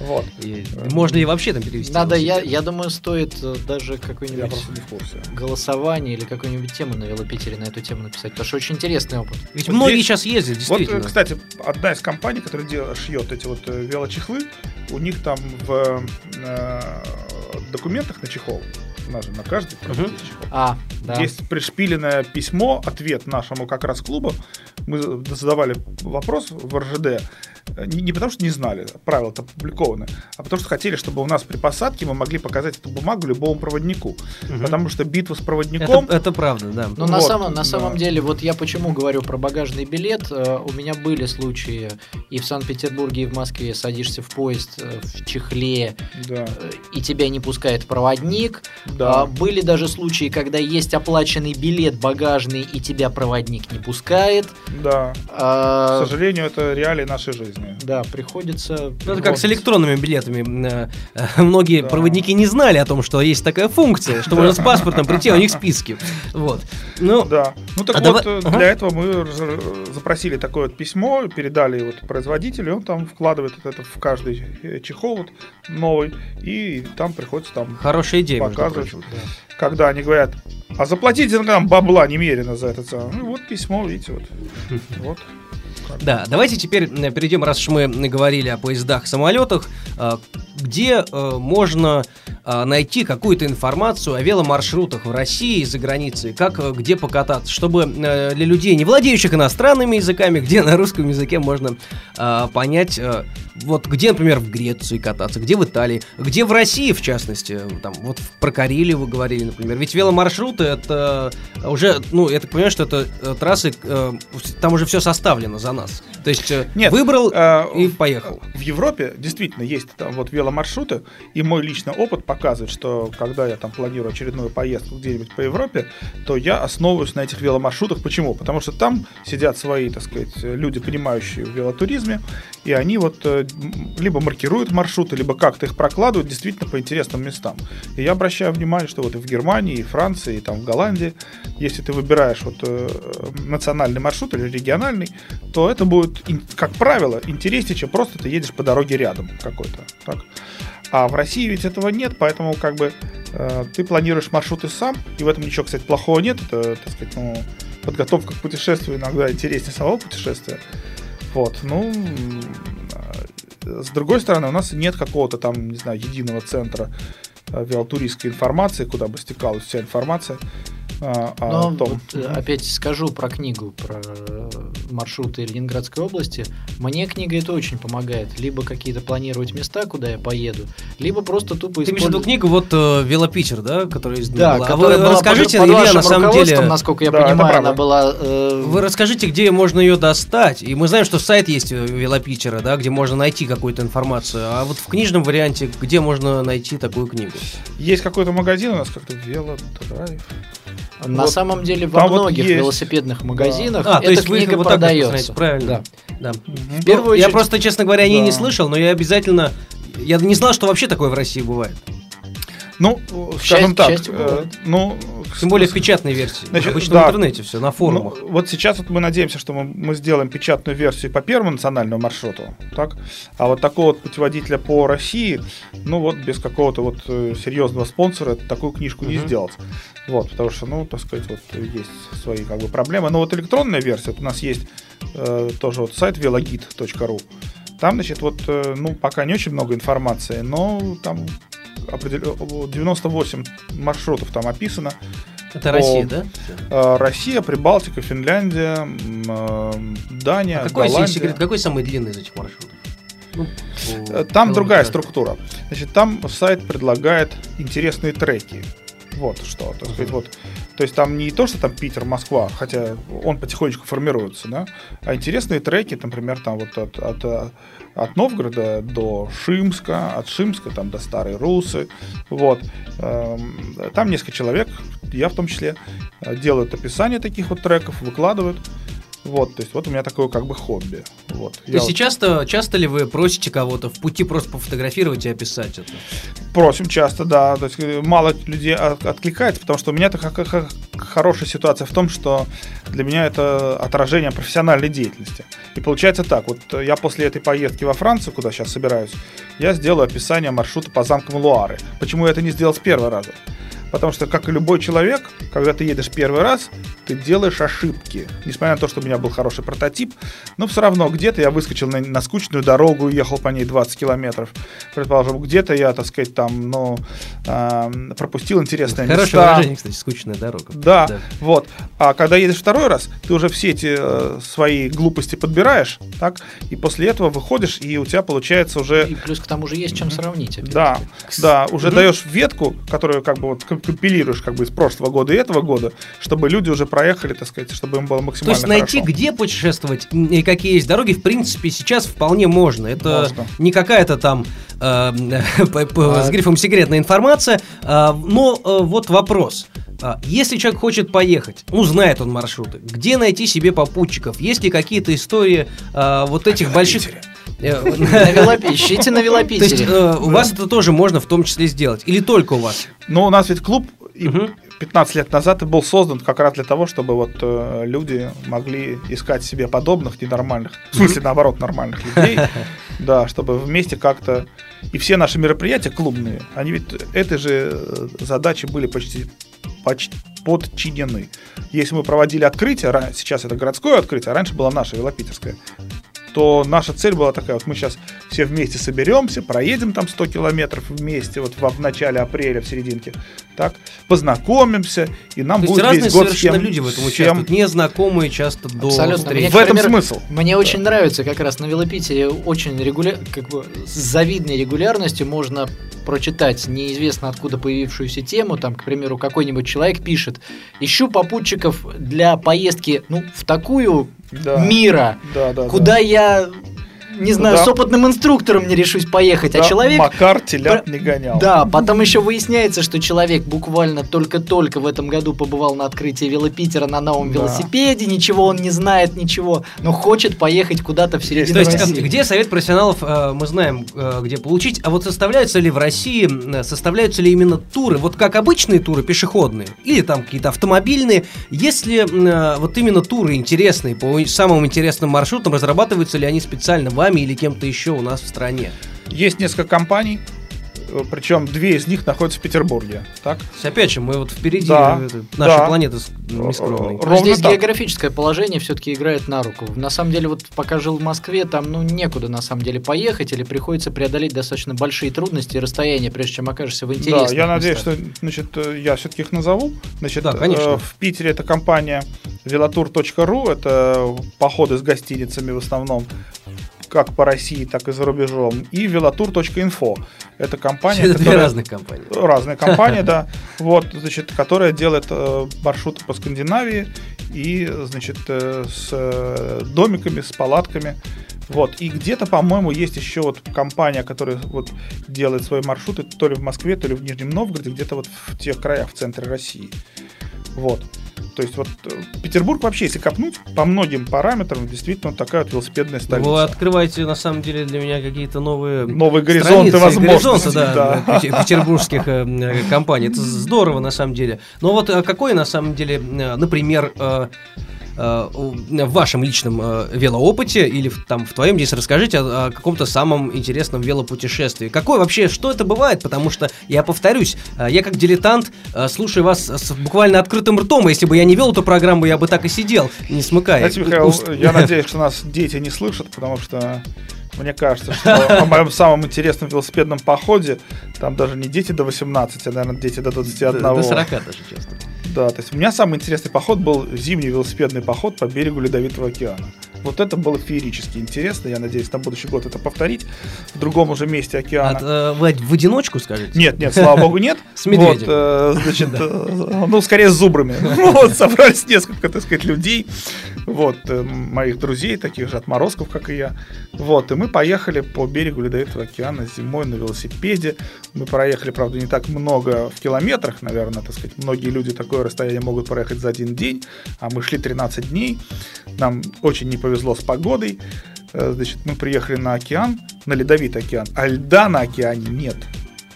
Вот. [laughs] и Можно ли вообще там перевести? Надо, я, я думаю, стоит э, даже какой-нибудь не голосование или какую-нибудь тему на Велопитере на эту тему написать, потому что очень интересный опыт. Ведь Вот многие сейчас ездят, Вот, действительно. э, кстати, одна из компаний, которая дел- шьет эти вот э, велочехлы, у них там в э, документах на чехол, же на каждый есть чехол, А, да. есть пришпиленное письмо, ответ нашему как раз клубу. Мы задавали вопрос в РЖД, не, не потому что не знали, правила-то опубликованы, а потому что хотели, чтобы у нас при посадке мы могли показать эту бумагу любому проводнику. Мгм. Потому что битва с проводником... Это, это правда, да. Но на, Вот, самом, на да. самом деле, вот я почему говорю про багажный билет. э, У меня были случаи и в Санкт-Петербурге, и в Москве. Садишься в поезд э, в чехле, Да, э, и тебя не пускает проводник. да. А, были даже случаи, когда есть оплаченный билет багажный, и тебя проводник не пускает. да. А, К сожалению, это реалии нашей жизни. Да, приходится... Ну, это как с электронными билетами. Э, э, Многие Да. проводники не знали о том, что есть такая функция, что можно с паспортом прийти, а у них списки. Вот. Ну, Да. Ну так А вот, давай- э, ага. для этого мы запросили такое вот письмо, передали вот производителю, и он там вкладывает вот это в каждый чехол вот новый, и там приходится там, хорошая идея, Показывать. когда они говорят, а заплатите нам бабла немерено за это. самое». Ну вот письмо, видите, вот. [laughs] Вот. Да, давайте теперь перейдем, раз уж мы говорили о поездах, самолетах, э, где э, можно э, найти какую-то информацию о веломаршрутах в России и за границей, как э, где покататься, чтобы э, для людей, не владеющих иностранными языками, где на русском языке можно э, понять, вот где, например, в Греции кататься, где в Италии, где в России, в частности, там вот в- про Карелию вы говорили, например, ведь веломаршруты это уже, ну, я так понимаю, что это э, трассы, э, там уже все составлено за нас. То есть э, Нет, выбрал э, и поехал. В Европе действительно есть там вот веломаршруты, и мой личный опыт показывает, что когда я там планирую очередную поездку где-нибудь по Европе, то я основываюсь на этих веломаршрутах. Почему? Потому что там сидят свои, так сказать, люди, понимающие в велотуризме, и они вот либо маркируют маршруты, либо как-то их прокладывают действительно по интересным местам. И я обращаю внимание, что вот и в Германии, и Франции, и там в Голландии, если ты выбираешь вот э, национальный маршрут или региональный, то это будет, как правило, интереснее, чем просто ты едешь по дороге рядом какой-то. Так? А в России ведь этого нет, поэтому как бы э, ты планируешь маршруты сам, и в этом ничего, кстати, плохого нет. Это, так сказать, ну, подготовка к путешествию иногда интереснее самого путешествия. Вот, ну, с другой стороны, у нас нет какого-то там, не знаю, единого центра э, велотуристской информации, куда бы стекалась вся информация а, о Но том. вот, э, опять скажу про книгу, про маршруты Ленинградской области. Мне книга это очень помогает. Либо какие-то планировать места, куда я поеду, либо просто тупо Ты имеешь в виду использовать- книгу вот э, Велопитер, да, который Да, издана была? А которая вы была расскажите, под, под Илья, вашим на самом деле, насколько я Да, понимаю, она была... э, вы расскажите, где можно ее достать. И мы знаем, что сайт есть у Велопитера, да, где можно найти какую-то информацию. А вот в книжном варианте, где можно найти такую книгу? Есть какой-то магазин у нас как-то велодрайв. На вот самом деле во там вот многих есть. велосипедных магазинах А, эта то есть вы книга вот так продается. распространяете, правильно? Да. Да. В первую Ну, Я очередь- просто, честно говоря, о ней не Да. слышал, но я обязательно... Я не знал, что вообще такое в России бывает. Ну, скажем Часть- так, частью э, ну, Тем более в печатной версии. Значит, Обычно да. в интернете все, на форумах. Ну, вот сейчас вот мы надеемся, что мы, мы сделаем печатную версию по первому национальному маршруту, так? А вот такого вот путеводителя по России, ну вот без какого-то вот э, серьезного спонсора такую книжку не Мгм. сделать. Вот, потому что, ну, так сказать, вот есть свои как бы проблемы. Но вот электронная версия, вот у нас есть э, тоже вот сайт velogid.ru. Там, значит, вот, э, ну, пока не очень много информации, но там определё- 98 маршрутов там описано. Это О, Россия, да? Э, Россия, Прибалтика, Финляндия, э, Дания, А какой, Голландия. секрет, какой самый длинный из этих маршрутов? Ну, по Э, Там другая километражу. структура. Значит, там сайт предлагает интересные треки. Вот что, так сказать, вот. То есть там не то, что там Питер, Москва, хотя он потихонечку формируется, да, а интересные треки, например, там вот от, от, от Новгорода до Шимска, от Шимска там до Старой Русы, вот. Эм, Там несколько человек, я в том числе, э, делают описание таких вот треков, выкладывают. Вот, то есть вот у меня такое как бы хобби. Вот. То есть часто, часто ли вы просите кого-то в пути просто пофотографировать и описать это? Просим часто, да. То есть э, мало людей от- откликается, потому что у меня такая х- хорошая ситуация в том, что для меня это отражение профессиональной деятельности. И получается так, вот я после этой поездки во Францию, куда сейчас собираюсь, я сделаю описание маршрута по замкам Луары. Почему я это не сделал с первого раза? Потому что, как и любой человек, когда ты едешь первый раз, ты делаешь ошибки. Несмотря на то, что у меня был хороший прототип, но все равно где-то я выскочил на, на скучную дорогу и ехал по ней 20 километров. Предположим, где-то я, так сказать, там, ну, а, пропустил интересные Хорошее места. выражение, кстати, скучная дорога. Да, вот. А когда едешь второй раз, ты уже все эти э, свои глупости подбираешь, так, и после этого выходишь, и у тебя получается уже И плюс к тому же есть чем сравнить. опять-таки. да, да, уже даешь ветку, которую как бы вот компилируешь как бы из прошлого года и этого года, чтобы люди уже проехали, так сказать, чтобы им было То максимально есть найти, хорошо. где путешествовать и какие есть дороги, в принципе, сейчас вполне можно. Это Можно. не какая-то там э, [laughs] п- А- с грифом секретная информация. а, но э, вот вопрос. А, Если человек хочет поехать, ну, знает он маршруты, где найти себе попутчиков? Есть ли какие-то истории а, вот этих больших... Э, [laughs] На велопе- ищите на [laughs] То есть э, у вас это тоже можно в том числе сделать? Или только у вас? Но у нас ведь клуб Мгм. 15 лет назад и был создан как раз для того, чтобы вот э, люди могли искать себе подобных ненормальных, в смысле наоборот нормальных людей, [laughs] да, чтобы вместе как-то и все наши мероприятия клубные, они ведь этой же задачи были почти подчинены. Если мы проводили открытие, сейчас это городское открытие, а раньше была наша велопитерская, то наша цель была такая, вот мы сейчас все вместе соберемся, проедем там 100 километров вместе, вот в, в начале апреля, в серединке, так, познакомимся, и нам То будет разные весь год совершенно всем- люди в этом всем- участвуют, незнакомые часто до Абсолютно. Мне, В этом например, смысл. Мне очень нравится как раз на велопитере очень регуля... как бы с завидной регулярностью можно прочитать неизвестно откуда появившуюся тему, там, к примеру, какой-нибудь человек пишет, ищу попутчиков для поездки, ну, в такую Да. мира, Да, да, куда я, не знаю, Куда? с опытным инструктором не решусь поехать, да. а человек... Макар [laughs] телят не гонял. Да, потом еще выясняется, что человек буквально только-только в этом году побывал на открытии велопитера на новом Да. велосипеде, ничего он не знает, ничего, но хочет поехать куда-то в середину То есть, России. э, где совет профессионалов, э, мы знаем, э, где получить. А вот составляются ли в России, э, составляются ли именно туры, вот как обычные туры пешеходные, или там какие-то автомобильные, если вот именно туры интересные, по самым интересным маршрутам, разрабатываются ли они специально вами или кем-то еще у нас в стране? Есть несколько компаний, э, причем две из них находятся в Петербурге. Так? Опять же, мы вот впереди Да, э, нашей да. планеты с- нескромной. Ровно Здесь так. географическое положение все-таки играет на руку. На самом деле, вот пока жил в Москве, там ну некуда на самом деле поехать, или приходится преодолеть достаточно большие трудности и расстояния, прежде чем окажешься в интересных Да, я надеюсь, местах. что значит, э, я все-таки их назову. Значит, Да, конечно. э, в Питере это компания velotour.ru, это походы с гостиницами в основном, как по России, так и за рубежом. И velotour.info. Это компания, Это [laughs] которая- разных компании. разные компании, [laughs] да, вот, значит, которая делает э, маршруты по Скандинавии и, значит, э, с э, домиками, с палатками, вот, и где-то, по-моему, есть еще вот компания, которая вот делает свои маршруты то ли в Москве, то ли в Нижнем Новгороде, где-то вот в тех краях, в центре России, вот. То есть вот э, Петербург вообще, если копнуть, по многим параметрам, действительно такая вот велосипедная столица. Вы открываете, на самом деле, для меня какие-то новые Новые горизонты страницы, возможностей. горизонты, да, да. [laughs] пете- петербургских э, э, компаний. Это здорово, на самом деле. Но вот какой, на самом деле, например, э, э, в вашем личном э, велоопыте или в, там в твоем здесь расскажите о, о каком-то самом интересном велопутешествии. Какое вообще, что это бывает? Потому что, я повторюсь, э, я как дилетант э, слушаю вас с буквально открытым ртом. Если бы я не вел эту программу, я бы так и сидел, не смыкая. Знаете, Михаил, уст. я [laughs] надеюсь, что нас дети не слышат, потому что мне кажется, что о моем самом интересном велосипедном походе там даже не дети до 18, а, наверное, дети до 21. До до 40 даже часто. Да, то есть у меня самый интересный поход был зимний велосипедный поход по берегу Ледовитого океана. Вот это было феерически интересно. Я надеюсь на будущий год это повторить в другом уже месте океана. А, вы в одиночку скажете? Нет, нет, слава богу, нет. [laughs] С медведем. Вот, э, значит, [laughs] э, ну, скорее с зубрами. [laughs] Вот, собрались несколько, так сказать, людей, вот, моих друзей, таких же отморозков, как и я. Вот, и мы поехали по берегу Ледовитого океана зимой на велосипеде. Мы проехали, правда, не так много в километрах, наверное, так сказать. Многие люди такое расстояние могут проехать за один день, а мы шли 13 дней. Нам очень не повезло с погодой. Э, Значит, мы приехали на океан, на ледовитый океан, а льда на океане нет.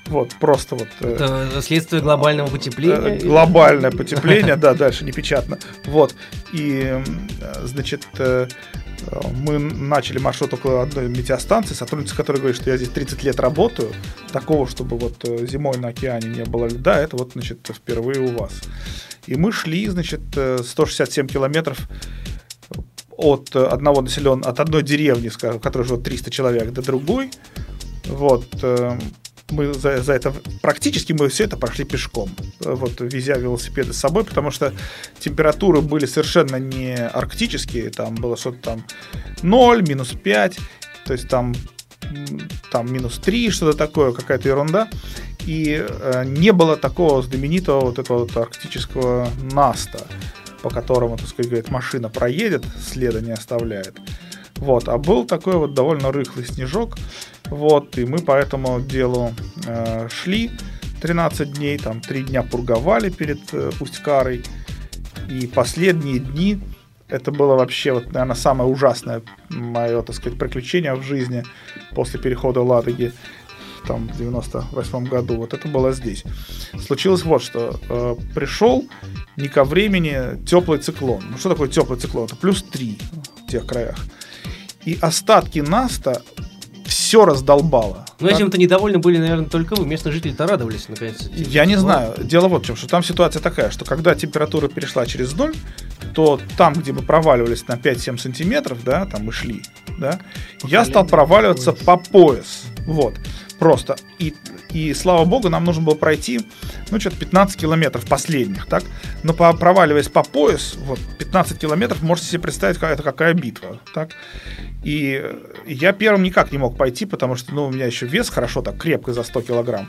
Вот, просто вот... э, Это следствие глобального потепления? Э, Глобальное [laughs] потепление, да, дальше непечатно. Вот. И, значит, Мы начали маршрут около одной метеостанции, сотрудница которой говорит, что я здесь 30 лет работаю. Такого, чтобы вот зимой на океане не было льда, это вот, значит, впервые у вас. И мы шли, значит, э, 167 километров от одного населен, от одной деревни, скажем, в которой живет 300 человек, до другой. Вот. э, Мы за, за это практически мы все это прошли пешком, э, вот везя велосипеды с собой, потому что температуры были совершенно не арктические, там было что-то там 0, минус 5, то есть там там минус 3, что-то такое, какая-то ерунда. И э, не было такого знаменитого вот этого вот арктического наста, по которому, так сказать, говорит, машина проедет, следа не оставляет. Вот, а был такой вот довольно рыхлый снежок, вот, и мы по этому делу э, шли 13 дней, там 3 дня пурговали перед э, Усть-Карой, и последние дни это было вообще, вот, наверное, самое ужасное мое, так сказать, приключение в жизни после перехода Ладоги там, в 98 году. Вот это было здесь. Случилось вот что. Э, пришел не ко времени теплый циклон. Ну, что такое теплый циклон? Это плюс 3 в тех краях. И остатки Наста все раздолбало. Ну, этим-то недовольны были, наверное, только вы. Местные жители-то радовались, наконец. Я не знаю. Дело вот в чем, что там ситуация такая, что когда температура перешла через ноль, то там, где мы проваливались на 5-7 сантиметров, да, там мы шли, да, я стал проваливаться по по пояс. Вот. Просто. И, и слава богу, нам нужно было пройти, ну, что-то 15 километров последних, так? Но по, проваливаясь по пояс, вот, 15 километров, можете себе представить, какая, это какая битва, так? И э, я первым никак не мог пойти, потому что, ну, у меня еще вес хорошо так крепко за 100 килограмм.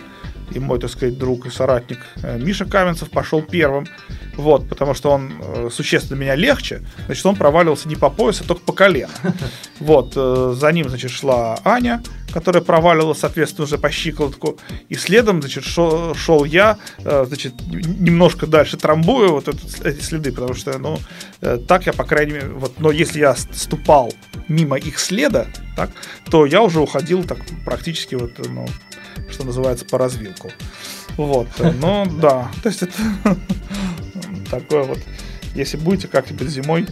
И мой, так сказать, друг и соратник э, Миша Каменцев пошел первым. Вот, потому что он э, существенно меня легче. Значит, он проваливался не по поясу, а только по колено. [laughs] Вот, э, за ним, значит, шла Аня, которая проваливалась, соответственно, уже по щиколотку. И следом, значит, шел, шел я, э, значит, немножко дальше трамбую вот этот- эти следы, потому что, ну, э, так я, по крайней мере, вот, но если я ступал мимо их следа, так, то я уже уходил так практически вот, ну, что называется, по развилку. Вот, ну, [laughs] да, то есть это [laughs] такое вот, если будете как-нибудь зимой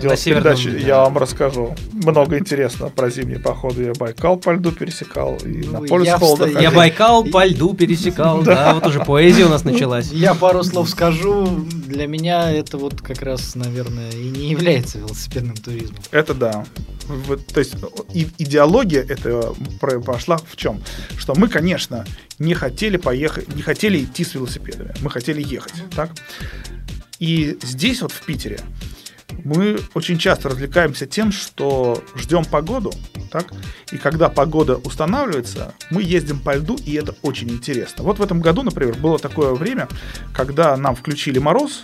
делать да. я вам расскажу много интересного про зимние походы. Я Байкал по льду пересекал, и Ну, на полюс я холода вста- Я. Байкал по льду пересекал, да, вот уже поэзия у нас началась. Я пару слов скажу. Для меня это вот как раз, наверное, и не является велосипедным туризмом. Это да. Вот, то есть и- идеология это пошла в чем? Что мы, конечно, не хотели поехать, не хотели идти с велосипедами, мы хотели ехать, так? И здесь вот в Питере мы очень часто развлекаемся тем, что ждем погоду, так? И когда погода устанавливается, мы ездим по льду, и это очень интересно. Вот в этом году, например, было такое время, когда нам включили мороз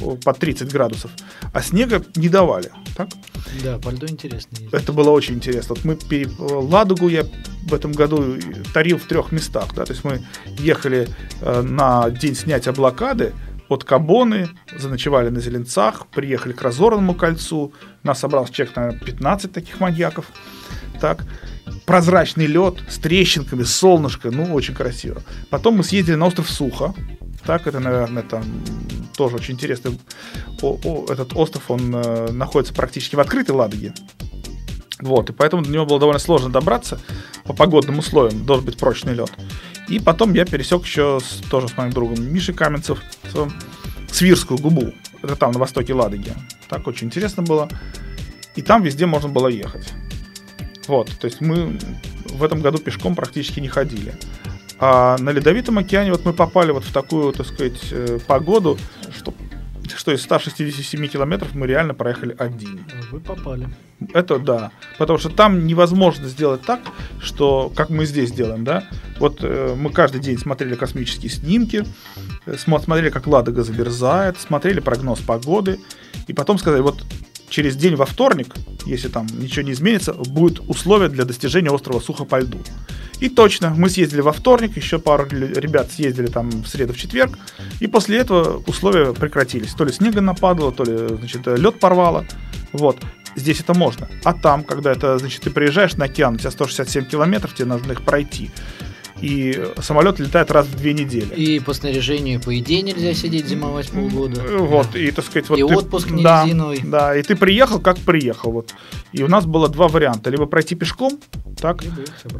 э, под 30 градусов, а снега не давали, так? Да, по льду интересно. ездить. Это было очень интересно. Вот мы пере- Ладогу я в этом году тарил в трех местах. Да? То есть мы ехали э, на день снятия блокады от Кабоны, заночевали на Зеленцах, приехали к Разорванному кольцу. Нас собралось человек, наверное, 15 таких маньяков. Так. Прозрачный лед с трещинками, солнышко, ну, очень красиво. Потом мы съездили на остров Сухо. Так, это, наверное, там тоже очень интересно. О- о- этот остров, он э, находится практически в открытой Ладоге. Вот, и поэтому до него было довольно сложно добраться по погодным условиям, должен быть прочный лед. И потом я пересек еще с- тоже с моим другом Мишей Каменцев Свирскую губу. Это там, на востоке Ладоги. Так очень интересно было. И там везде можно было ехать. Вот, то есть мы в этом году пешком практически не ходили. А на Ледовитом океане вот мы попали вот в такую, так сказать, э, погоду, что, что из 167 километров мы реально проехали один. Вы попали. Это да. Потому что там невозможно сделать так, что как мы здесь делаем, да. Вот э, мы каждый день смотрели космические снимки, э, смо- смотрели, как Ладога замерзает, смотрели прогноз погоды, и потом сказали, вот через день во вторник, если там ничего не изменится, будет условие для достижения острова Сухо по льду. И точно, мы съездили во вторник, еще пару ребят съездили там в среду, в четверг, и после этого условия прекратились. То ли снега нападало, то ли, значит, лед порвало. Вот. Здесь это можно. А там, когда это, значит, ты приезжаешь на океан, у тебя 167 километров, тебе нужно их пройти. И самолет летает раз в две недели. И по снаряжению, по идее, нельзя сидеть зимовать полгода. Э, Вот, и, так сказать, вот И ты- отпуск не да, резиновый. Да, и ты приехал, как приехал, вот. И у нас было два варианта. Либо пройти пешком, так,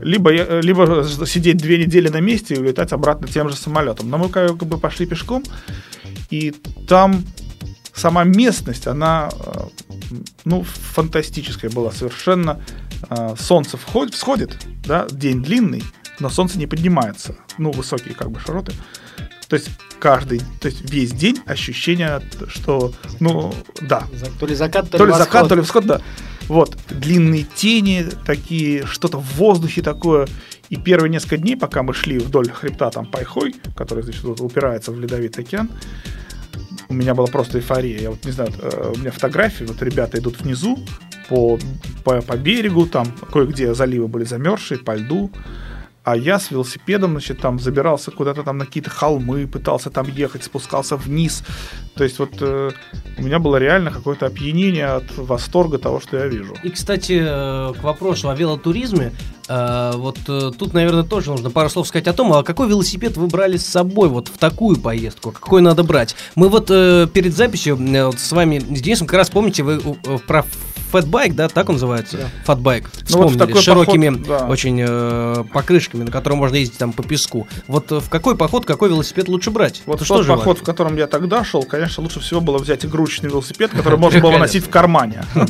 либо, э, либо сидеть две недели на месте и улетать обратно тем же самолетом. Но мы как бы пошли пешком, и там сама местность, она э, ну, фантастическая была совершенно. Солнце входит, всходит, да, день длинный, но солнце не поднимается. Ну, высокие как бы широты. То есть каждый, то есть весь день ощущение, что, ну, да, То ли закат, то, то ли восход. закат, то ли всход, да. Вот, длинные тени такие, что-то в воздухе такое. И первые несколько дней, пока мы шли вдоль хребта там Пайхой, который, значит, вот упирается в ледовитый океан, у меня была просто эйфория. Я вот не знаю, э, у меня фотографии, вот ребята идут внизу по, по, по берегу, там кое-где заливы были замерзшие, по льду. А я с велосипедом, значит, там забирался куда-то там на какие-то холмы, пытался там ехать, спускался вниз. То есть вот э, у меня было реально какое-то опьянение от восторга того, что я вижу. И, кстати, э, к вопросу о велотуризме, э, вот э, тут, наверное, тоже нужно пару слов сказать о том, а какой велосипед вы брали с собой вот в такую поездку, какой надо брать. Мы вот э, перед записью э, вот с вами, с Денисом, как раз помните, вы э, про фэтбайк, да, так он называется? Да. Фатбайк. Ну, вот Вспомнили, с широкими поход, да. очень э, покрышками, на котором можно ездить там по песку. Вот э, в какой поход, какой велосипед лучше брать? Вот Это тот же поход, в котором я тогда шел, конечно, лучше всего было взять игрушечный велосипед, который можно было носить в кармане. [laughs]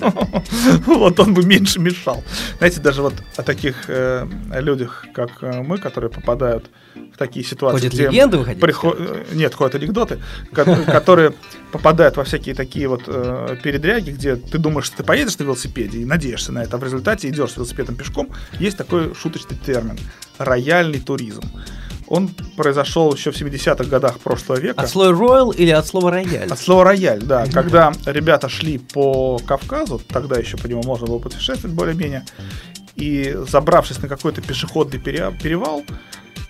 Вот он бы меньше мешал. Знаете, даже вот о таких э, людях, как э, мы, которые попадают в такие ситуации, Ходят где легенды, вы хотите приход- Нет, ходят анекдоты, ко- которые попадают во всякие такие вот передряги, где ты думаешь, что ты поедешь на велосипеде и надеешься на это, а в результате идешь с велосипедом пешком. Есть такой шуточный термин – рояльный туризм. Он произошел еще в 70-х годах прошлого века. От слова royal или от слова рояль? От слова рояль, да. Когда ребята шли по Кавказу, тогда еще по нему можно было путешествовать более-менее, и забравшись на какой-то пешеходный пере- перевал,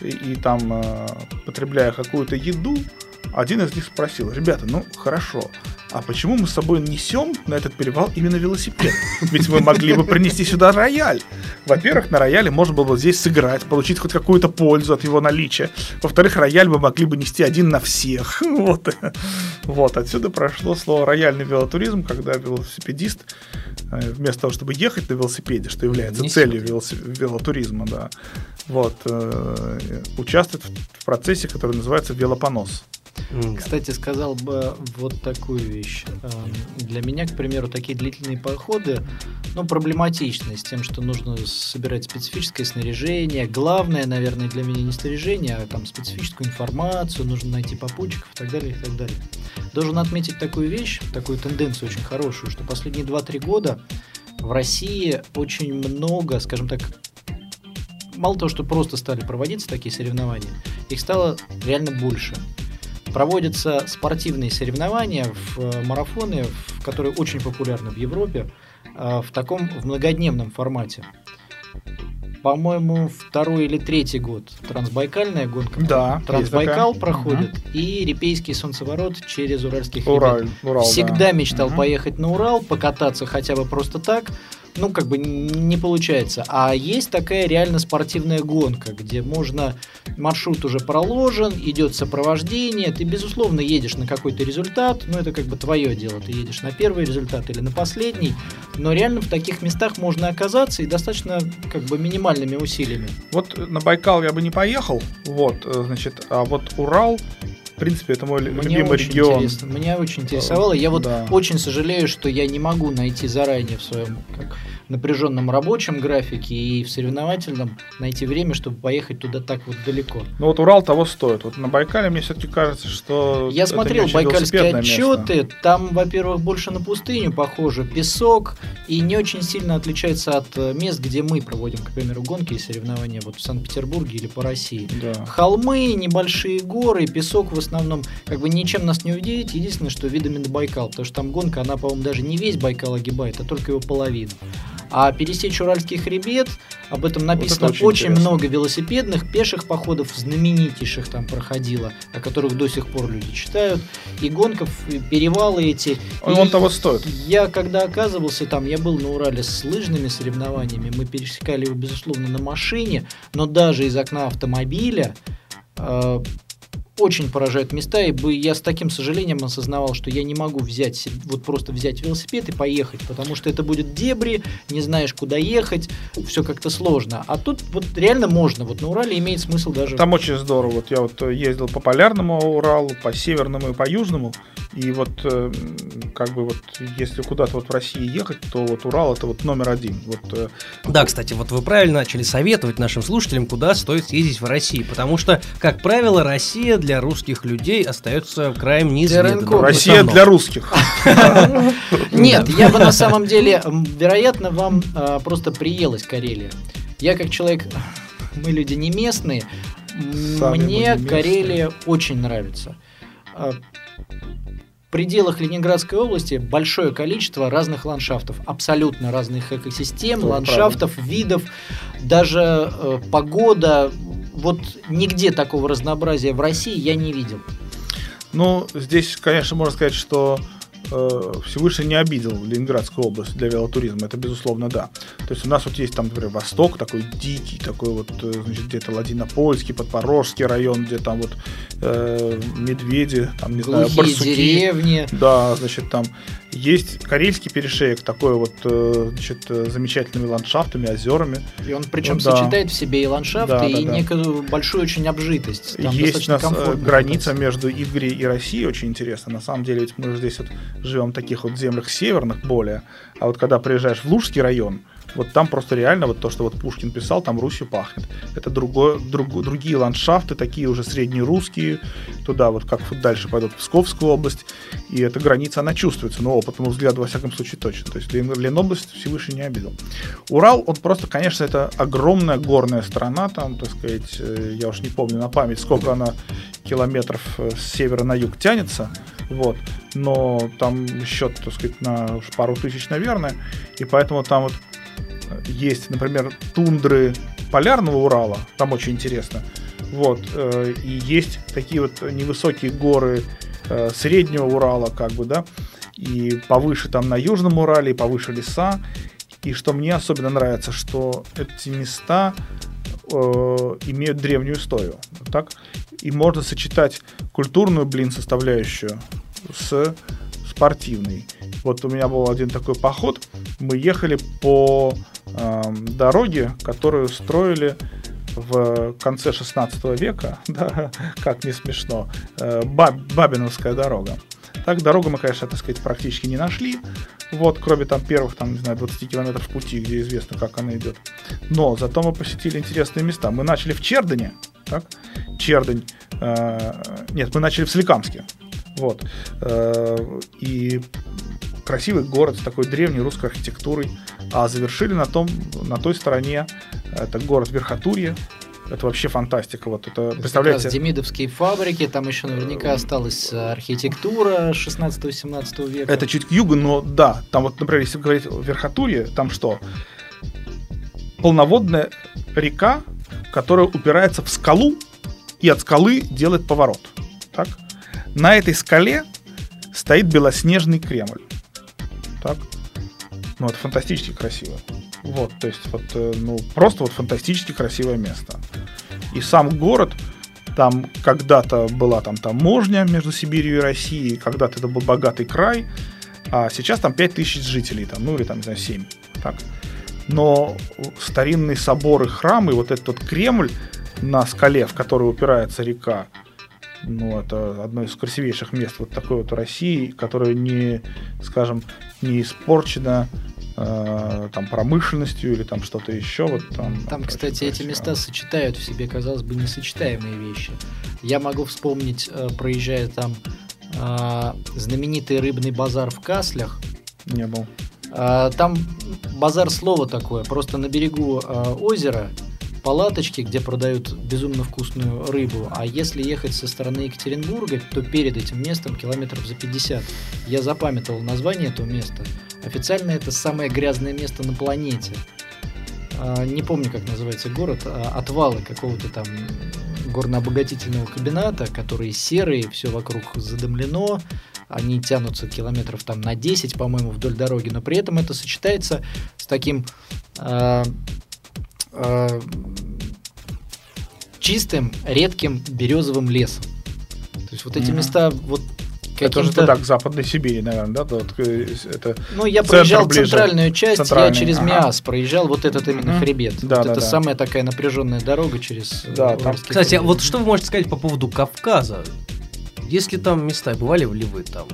и, и там э, потребляя какую-то еду, один из них спросил, ребята, ну хорошо, а почему мы с собой несем на этот перевал именно велосипед? Ведь мы могли бы принести сюда рояль. Во-первых, на рояле можно было бы здесь сыграть, получить хоть какую-то пользу от его наличия. Во-вторых, рояль мы могли бы нести один на всех. [laughs] Вот. Вот, отсюда прошло слово рояльный велотуризм, когда велосипедист э, вместо того, чтобы ехать на велосипеде, что является Несёт. целью велотуризма, да, вот, э, участвует в процессе, который называется велопонос. Кстати, сказал бы вот такую вещь. Эм, Для меня, к примеру, такие длительные походы, ну, проблематичны с тем, что нужно собирать специфическое снаряжение. Главное, наверное, для меня не снаряжение, а там специфическую информацию, нужно найти попутчиков и так далее, и так далее. Должен отметить такую вещь, такую тенденцию очень хорошую, что последние 2-3 года в России очень много, скажем так, мало того, что просто стали проводиться такие соревнования, их стало реально больше проводятся спортивные соревнования в э, марафоны, в- которые очень популярны в Европе, э, в таком в многодневном формате. По-моему, второй или третий год трансбайкальная гонка. Да, Трансбайкал проходит и Репейский солнцеворот через Уральских Урал, хребет. Урал, да. Всегда мечтал Мгм. поехать на Урал, покататься хотя бы просто так. Ну, как бы не получается. А есть такая реально спортивная гонка, где можно... Маршрут уже проложен, идет сопровождение, ты, безусловно, едешь на какой-то результат, ну, это как бы твое дело, ты едешь на первый результат или на последний, но реально в таких местах можно оказаться и достаточно как бы минимальными усилиями. Вот на Байкал я бы не поехал, вот, э, значит, а вот Урал, в принципе, это мой Мне любимый очень регион. интересно. Меня очень интересовало. Я вот Да. очень сожалею, что я не могу найти заранее в своем как, напряженном рабочем графике и в соревновательном найти время, чтобы поехать туда так вот далеко. Ну вот Урал того стоит. Вот на Байкале мне все-таки кажется, что Я смотрел байкальские велосипедное место. отчеты, там, во-первых, больше на пустыню похоже, песок, и не очень сильно отличается от э, мест, где мы проводим, к примеру, гонки и соревнования вот в Санкт-Петербурге или по России. Да. Холмы, небольшие горы, песок в основном как бы ничем нас не удивит. Единственное, что видами на Байкал, потому что там гонка, она, по-моему, даже не весь Байкал огибает, а только его половину. А пересечь Уральский хребет, об этом написано очень очень, интересно. много велосипедных, пеших походов, знаменитейших там проходило, о которых до сих пор люди читают. И гонков, и перевалы эти. Он, И он того стоит. Я когда оказывался там, я был на Урале с лыжными соревнованиями, мы пересекали его, безусловно, на машине, но даже из окна автомобиля э, очень поражают места, и бы я с таким сожалением осознавал, что я не могу взять, вот просто взять велосипед и поехать, потому что это будет дебри, не знаешь, куда ехать, все как-то сложно. А тут вот реально можно, вот на Урале имеет смысл даже... Там очень здорово. Вот я вот э, ездил по полярному Уралу, по северному и по южному. И вот э, как бы вот если куда-то вот в России ехать, то вот Урал это вот номер один. Вот э, Да, кстати, вот вы правильно начали советовать нашим слушателям, куда стоит съездить в России, потому что, как правило, Россия для русских людей остается краем неизведанным. Россия для русских. [laughs] Нет, я бы на самом деле, вероятно, вам а, просто приелась Карелия. Я как человек, мы люди не местные, мне. Карелия очень нравится. А, В пределах Ленинградской области большое количество разных ландшафтов, абсолютно разных экосистем, Тоже ландшафтов, видов, даже э, погода. Вот нигде такого разнообразия в России я не видел. Ну, здесь, конечно, можно сказать, что э, Всевышний не обидел Ленинградскую область для велотуризма, это безусловно да. То есть у нас вот есть там, например, Восток, такой дикий, такой вот, э, значит, где-то Ладинопольский, Подпорожский район, где там вот э, медведи, там, не знаю, Глухие барсуки. деревни. Да, значит, там есть Карельский перешеек, такой вот, э, значит, э, замечательными ландшафтами, озерами. И он причем Ну да. сочетает в себе и ландшафт, Да, и да, да. некую большую очень обжитость. Там Есть у нас э, граница кататься. между Игрией и Россией очень интересна. На самом деле, ведь мы здесь вот живем в таких вот землях северных более. А вот когда приезжаешь в Лужский район, вот там просто реально вот то, что вот Пушкин писал, там Русью пахнет. Это другое, друг- другие ландшафты, такие уже среднерусские, туда вот как вот дальше пойдут в Псковскую область, и эта граница, она чувствуется, но опытному взгляду, во всяком случае, точно. То есть Лен- Ленобласть Всевышний не обидел. Урал, он просто, конечно, это огромная горная страна, там, так сказать, э, я уж не помню на память, сколько она километров э, с севера на юг тянется, вот, но там счет, так сказать, на пару тысяч, наверное, и поэтому там вот есть, например, тундры полярного Урала, там очень интересно, вот, э, и есть такие вот невысокие горы э, среднего Урала, как бы, да, и повыше там на Южном Урале, и повыше леса, и что мне особенно нравится, что эти места э, имеют древнюю историю. Так? И можно сочетать культурную, блин, составляющую с спортивной. Вот у меня был один такой поход. Мы ехали по эм, дороге, которую строили в конце 16 века, [laughs] да, как не смешно, э, Баб- Бабиновская дорога. Так, дорогу мы, конечно, так сказать, практически не нашли, вот, кроме там первых, там, не знаю, 20 километров пути, где известно, как она идет. Но зато мы посетили интересные места. Мы начали в Чердане, так, Чердань, э, нет, мы начали в Соликамске, вот, э, и красивый город с такой древней русской архитектурой, а завершили на том, на той стороне, это город Верхотурье, это вообще фантастика, вот это, Это как представляете, Демидовские фабрики, там еще наверняка осталась э, архитектура 16-17 века. Это чуть к югу, но да, там вот, например, если говорить о Верхотурье, там что? Полноводная река, которая упирается в скалу и от скалы делает поворот. Так? На этой скале стоит белоснежный Кремль. Так? Ну, это фантастически красиво. Вот, то есть, вот, э, ну, просто вот фантастически красивое место. И сам город, там когда-то была там таможня между Сибирью и Россией, когда-то это был богатый край, а сейчас там 5000 жителей, там, ну или там, не знаю, 7. Так? Но старинные соборы, храмы, вот этот вот Кремль на скале, в который упирается река, ну, это одно из красивейших мест вот такой вот России, которая не, скажем, не испорчена э, там промышленностью или там что-то еще. Вот там, Там, кстати, эти красиво. места сочетают в себе, казалось бы, несочетаемые вещи. Я могу вспомнить, э, проезжая там э, знаменитый рыбный базар в Каслях. Не был. А, Там базар слово такое, просто на берегу а, озера палаточки, где продают безумно вкусную рыбу. А если ехать со стороны Екатеринбурга, то перед этим местом километров за 50. Я запамятовал название этого места. Официально это самое грязное место на планете. А, Не помню, как называется город, а, отвалы какого-то там горнообогатительного комбината, которые серые, все вокруг задымлено, они тянутся километров там на 10, по-моему, вдоль дороги, но при этом это сочетается с таким а, а, чистым, редким березовым лесом. То есть вот эти Мгм. места вот Это каким-то- туда, к Западной Сибири, наверное, да? Вот, э, это... Ну, я проезжал ближе. центральную часть, Центральный, я через ага. Миас проезжал, вот этот именно хребет. Да, вот да, это да. самая такая напряженная дорога через э, Да, там- Кстати, а хребет. вот что вы можете сказать по поводу Кавказа? Есть ли там места? Бывали ли вы там?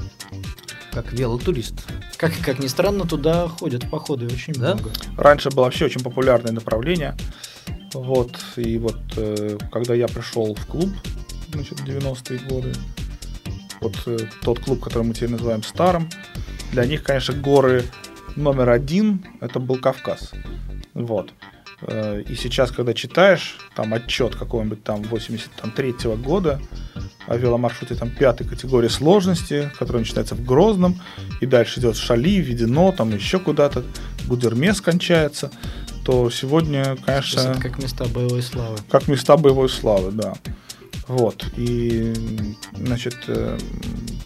Как велотурист? Как, как ни странно, туда ходят походы очень Да? много. Раньше было вообще очень популярное направление. Вот, и вот э, когда я пришел в клуб, значит, в 90-е годы, вот э, тот клуб, который мы теперь называем старым, для них, конечно, горы номер один это был Кавказ. Вот. Э, И сейчас, когда читаешь там отчет какого-нибудь там 83 года о веломаршруте там пятой категории сложности, который начинается в Грозном, и дальше идет Шали, Ведено, там еще куда-то, Гудермес кончается, то сегодня, Сейчас конечно, это как места боевой славы. как места боевой славы, да. Вот. И, значит, э,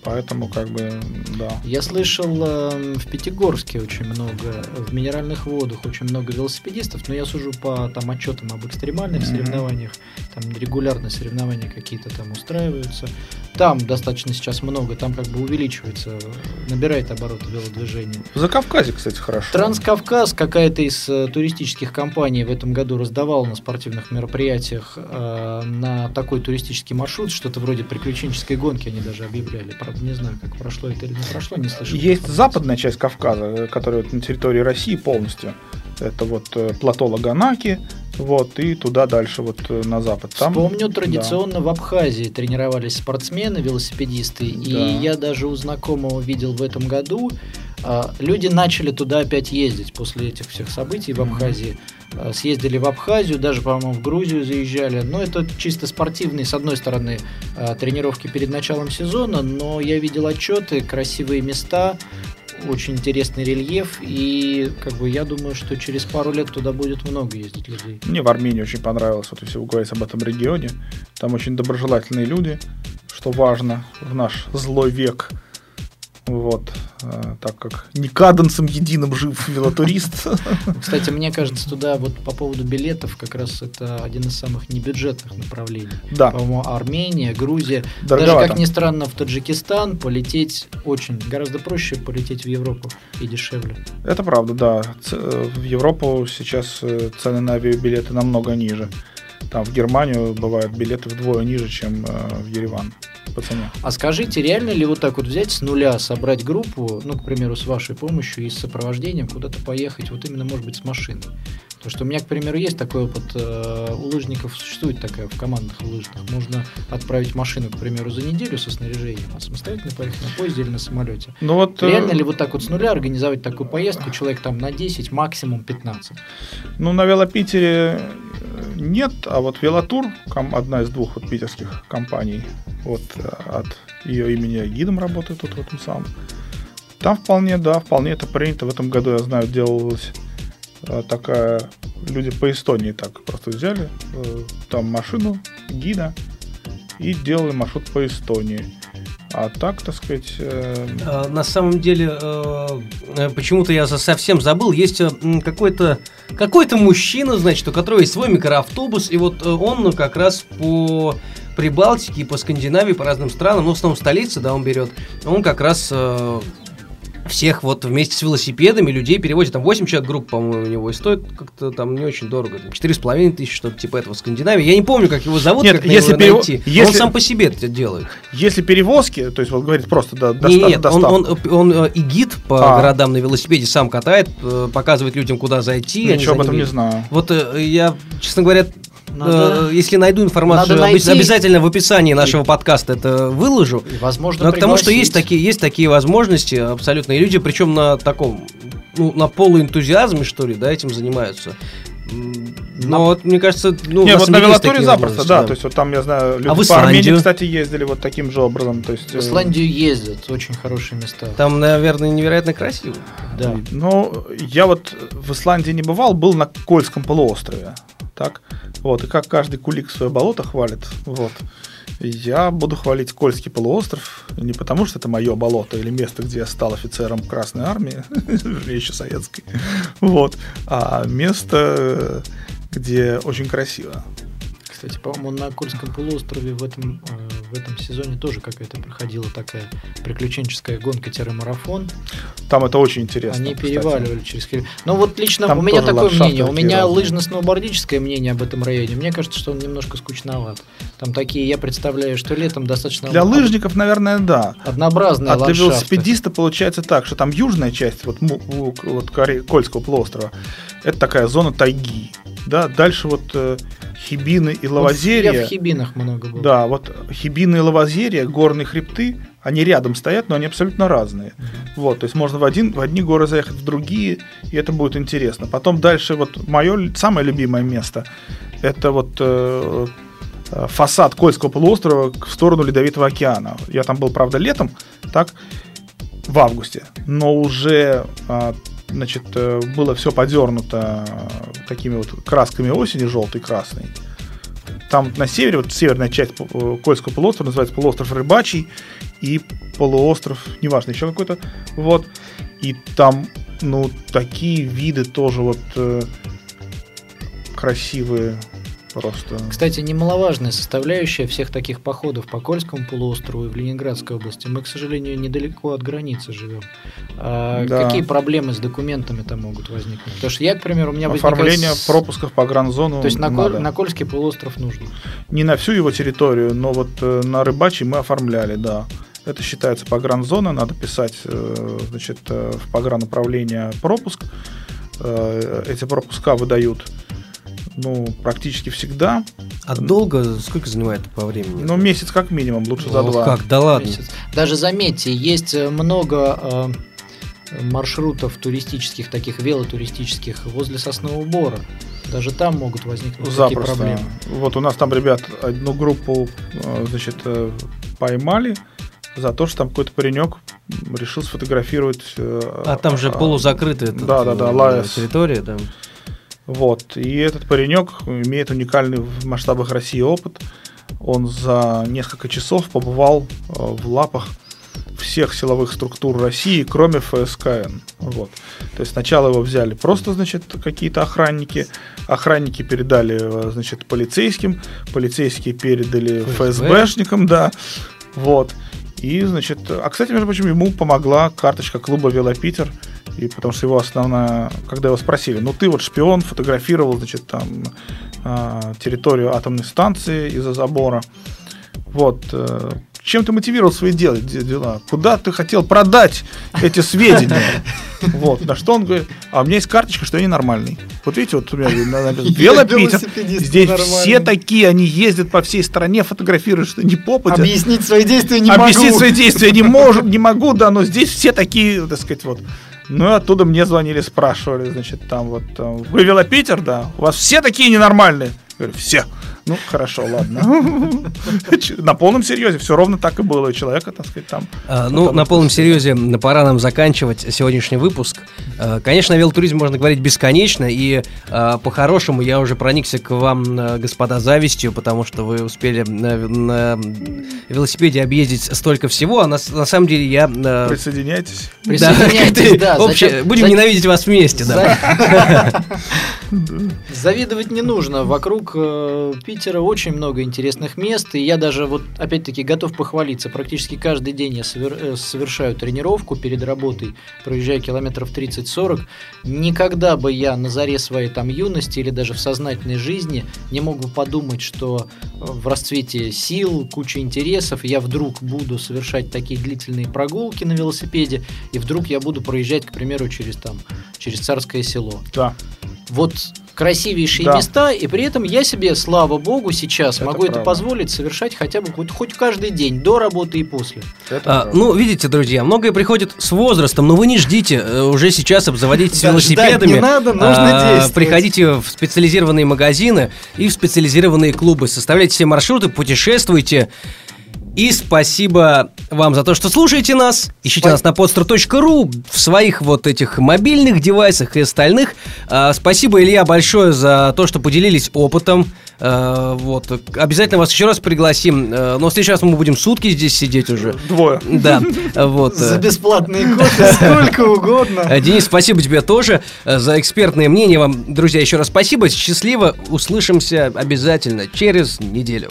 поэтому, как бы, да. Я слышал, э, в Пятигорске очень много, в Минеральных водах очень много велосипедистов, но я сужу по там отчетам об экстремальных Мгм. соревнованиях, там регулярно соревнования какие-то там устраиваются. Там достаточно сейчас много, там как бы увеличивается, набирает обороты велодвижения. В Закавказе, кстати, хорошо. Транскавказ, какая-то из э, туристических компаний в этом году раздавала на спортивных мероприятиях э, на такой туристический маршрут, что-то вроде приключенческой гонки они даже объявляли. Правда, не знаю, как прошло это или не прошло, не слышал. Есть западная часть Кавказа, э, которая вот на территории России полностью. Это вот э, плато Лаганаки, вот, и туда дальше, вот э, на запад. Там, Вспомню, традиционно в Абхазии тренировались спортсмены, велосипедисты, и Да. я даже у знакомого видел в этом году, люди начали туда опять ездить после этих всех событий в. Абхазии. А, Съездили в Абхазию, даже, по-моему, в Грузию заезжали. Но это чисто спортивные, с одной стороны, а, тренировки перед началом сезона, но я видел отчеты, красивые места, очень интересный рельеф, и как бы я думаю, что через пару лет туда будет много ездить людей. Мне в Армении очень понравилось, вот если вы говорите об этом регионе. Там очень доброжелательные люди, что важно в наш злой век. Вот, э, так как не каденцем единым жив велотурист. [laughs] Кстати, мне кажется, туда вот по поводу билетов как раз это один из самых небюджетных направлений. Да, По-моему, Армения, Грузия. Даже, дороговато. как ни странно, в Таджикистан полететь очень гораздо проще полететь в Европу и дешевле. Это правда, да. Э, В Европу сейчас э, цены на авиабилеты намного ниже. Там в Германию бывают билеты вдвое ниже, чем в Ереван по цене. А скажите, реально ли вот так вот взять с нуля, собрать группу, ну, к примеру, с вашей помощью и с сопровождением куда-то поехать, вот именно, может быть, с машиной? Потому что у меня, к примеру, есть такой опыт. э, У лыжников существует такая в командных лыжных. Можно отправить машину, к примеру, за неделю со снаряжением, а самостоятельно поехать на поезде или на самолете. Ну вот, э, Реально ли вот так вот с нуля организовать такую поездку, человек там на 10, максимум 15? ну на велопитере э, нет, а вот Велотур, одна из двух вот питерских компаний, вот э, от ее имени гидом работает тут в этом самом. Там вполне, да, вполне это принято. В этом году, я знаю, делалась э, такая... Люди по Эстонии так просто взяли э, там машину, гида и делали маршрут по Эстонии. А так, так сказать, э, А, На самом деле, э, э, почему-то я совсем забыл, есть какой-то какой-то мужчина, значит, у которого есть свой микроавтобус, и вот он ну, как раз по Прибалтике, по Скандинавии, по разным странам, ну, в основном столицы, да, он берет, он как раз всех вот вместе с велосипедами людей перевозит, там 8 человек групп, по-моему, у него, и стоит как-то там не очень дорого, там 4,5 тысячи, что-то типа этого в Скандинавии. Я не помню, как его зовут, Нет, как если его перево- найти. Он если- сам по себе это делает. если перевозки, то есть вот говорит просто до, доста- Не, нет, он, он, он, э, и гид по А. городам на велосипеде сам катает, э, показывает людям, куда зайти. Ничего об этом ними- не знаю. Вот э, я, честно говоря, Надо- э, если найду информацию, надо найти. обязательно в описании нашего подкаста это выложу. И, возможно, Но к тому, что есть такие, есть такие возможности абсолютно. И люди, причем на таком, ну, на полуэнтузиазме, что ли, да, этим занимаются. Ну, вот, мне кажется, ну, Не, у нас вот на такие запросто, возможности, да. То есть вот там, я знаю, люди А в по Армении, кстати, ездили вот таким же образом. То есть, В э, Исландию ездят, очень хорошие места. Там, наверное, невероятно красиво. Да. Ну, я вот в Исландии не бывал, был на Кольском полуострове. Так, вот, и как каждый кулик свое болото хвалит, вот. Я буду хвалить Кольский полуостров не потому, что это мое болото или место, где я стал офицером Красной Армии, [laughs] еще советской, вот, а место, где очень красиво. Кстати, по-моему, на Кольском полуострове в этом, э, в этом сезоне тоже какая-то проходила такая приключенческая гонка-марафон. Там это очень интересно. Они кстати. переваливали через Кирилл. Ну вот лично Там у меня такое мнение. У меня лыжно-сноубордическое мнение об этом районе. Мне кажется, что он немножко скучноват. Там такие, я представляю, что летом достаточно Для лыжников, наверное, да. однообразные А для ландшафты. велосипедиста получается так, что там южная часть вот, вот Кольского полуострова, это такая зона тайги. Да, дальше вот э, Хибины и Вот Я Лавазерия. в Хибинах много был. Да, вот Хибины и Лавазерия, горные хребты, они рядом стоят, но они абсолютно разные. Вот, то есть можно в, один, в одни горы заехать, в другие, и это будет интересно. Потом дальше вот мое самое любимое место, это вот э, э, фасад Кольского полуострова в сторону Ледовитого океана. Я там был, правда, летом, так, в августе, но уже а, значит, э, было все подернуто такими вот красками осени, желтой и красной. Там на севере, вот северная часть э, Кольского полуострова называется полуостров Рыбачий и полуостров, неважно, еще какой-то, вот. И там, ну, такие виды тоже вот э, красивые просто. Кстати, немаловажная составляющая всех таких походов по Кольскому полуострову и в Ленинградской области. Мы, к сожалению, недалеко от границы живем. А Да. Какие проблемы с документами там могут возникнуть? Потому что я, к примеру, у меня Оформление возникает пропусков по гранзону То есть на, Коль- надо. на Кольский полуостров нужно. Не на всю его территорию, но вот э, на Рыбачий мы оформляли, да. Это считается погранзона, надо писать э, значит, э, в погрануправление пропуск. Эти пропуска выдают ну, практически всегда. А долго, сколько занимает по времени? Ну, месяц как минимум, лучше за Ох, два. как, да ладно. Месяц. Даже заметьте, есть э, много э, маршрутов туристических, таких велотуристических возле Соснового Бора. Даже там могут возникнуть такие Запросто. проблемы. Вот у нас там ребят одну группу, э, значит, э, поймали за то, что там какой-то паренек решил сфотографировать. э, А там же а, полузакрытая Да, да, да, территория, да. Вот. И этот паренек имеет уникальный в масштабах России опыт. Он за несколько часов побывал э, в лапах всех силовых структур России, кроме ФСКН. Вот. То есть сначала его взяли просто, значит, какие-то охранники. Охранники передали, э, значит, полицейским. Полицейские передали ФСБ. ФСБшникам, да. Вот. И, значит, а, кстати, между прочим, ему помогла карточка клуба «Велопитер», и потому что его основная, когда его спросили, ну ты вот шпион, фотографировал, значит, там а, территорию атомной станции из-за забора. Вот. Э, Чем ты мотивировал свои дела, де- дела? Куда ты хотел продать эти сведения? [laughs] Вот. На что он говорит, а у меня есть карточка, что я ненормальный. Вот видите, вот у меня «Велопитер». [laughs] Здесь все такие, они ездят по всей стране, фотографируют, что не попадя. Объяснить свои действия не Объяснить могу. свои действия не можем, не могу, да, но здесь все такие, так сказать, вот. Ну и оттуда мне звонили, спрашивали, значит, там вот, там, вы Велопитер, да? У вас все такие ненормальные? Я говорю, все. Ну, хорошо, ладно. [laughs] На полном серьезе, все ровно так и было. У человека, так сказать, там. А, ну, на полном серьезе пора нам заканчивать сегодняшний выпуск. А, Конечно, о велотуризме можно говорить бесконечно, и а, по-хорошему я уже проникся к вам, господа, завистью, потому что вы успели на, на велосипеде объездить столько всего, а на, самом деле я... Присоединяйтесь. Присоединяйтесь, да. вообще [laughs] зачем- будем ненавидеть вас вместе, да. [laughs] Завидовать не нужно. Вокруг э, Питера очень много интересных мест. И я даже вот опять-таки готов похвалиться. Практически каждый день я совер- э, совершаю тренировку перед работой, проезжаю километров 30-40. Никогда бы я на заре своей там юности или даже в сознательной жизни не мог бы подумать, что э, в расцвете сил, куча интересов, я вдруг буду совершать такие длительные прогулки на велосипеде, и вдруг я буду проезжать, к примеру, через там через Царское село. Да. Вот красивейшие Да. места, и при этом я себе, слава богу, сейчас Это могу это правда. позволить совершать хотя бы хоть, хоть каждый день, до работы и после. Это А, ну, видите, друзья, многое приходит с возрастом, но вы не ждите э, уже сейчас обзаводитесь Да, велосипедами. не надо, нужно А, действовать. Приходите в специализированные магазины и в специализированные клубы, составляйте все маршруты, путешествуйте. И спасибо вам за то, что слушаете нас. Ищите Спа- нас на podster.ru в своих вот этих мобильных девайсах и остальных. А, спасибо, Илья, большое за то, что поделились опытом. А, вот. Обязательно вас еще раз пригласим. А, но в следующий раз мы будем сутки здесь сидеть уже. Двое. Да, [laughs] вот. За бесплатные кофе [laughs] сколько угодно. э, Денис, спасибо тебе тоже э, за экспертное мнение. Вам, друзья, еще раз спасибо. Счастливо. Услышимся обязательно через неделю.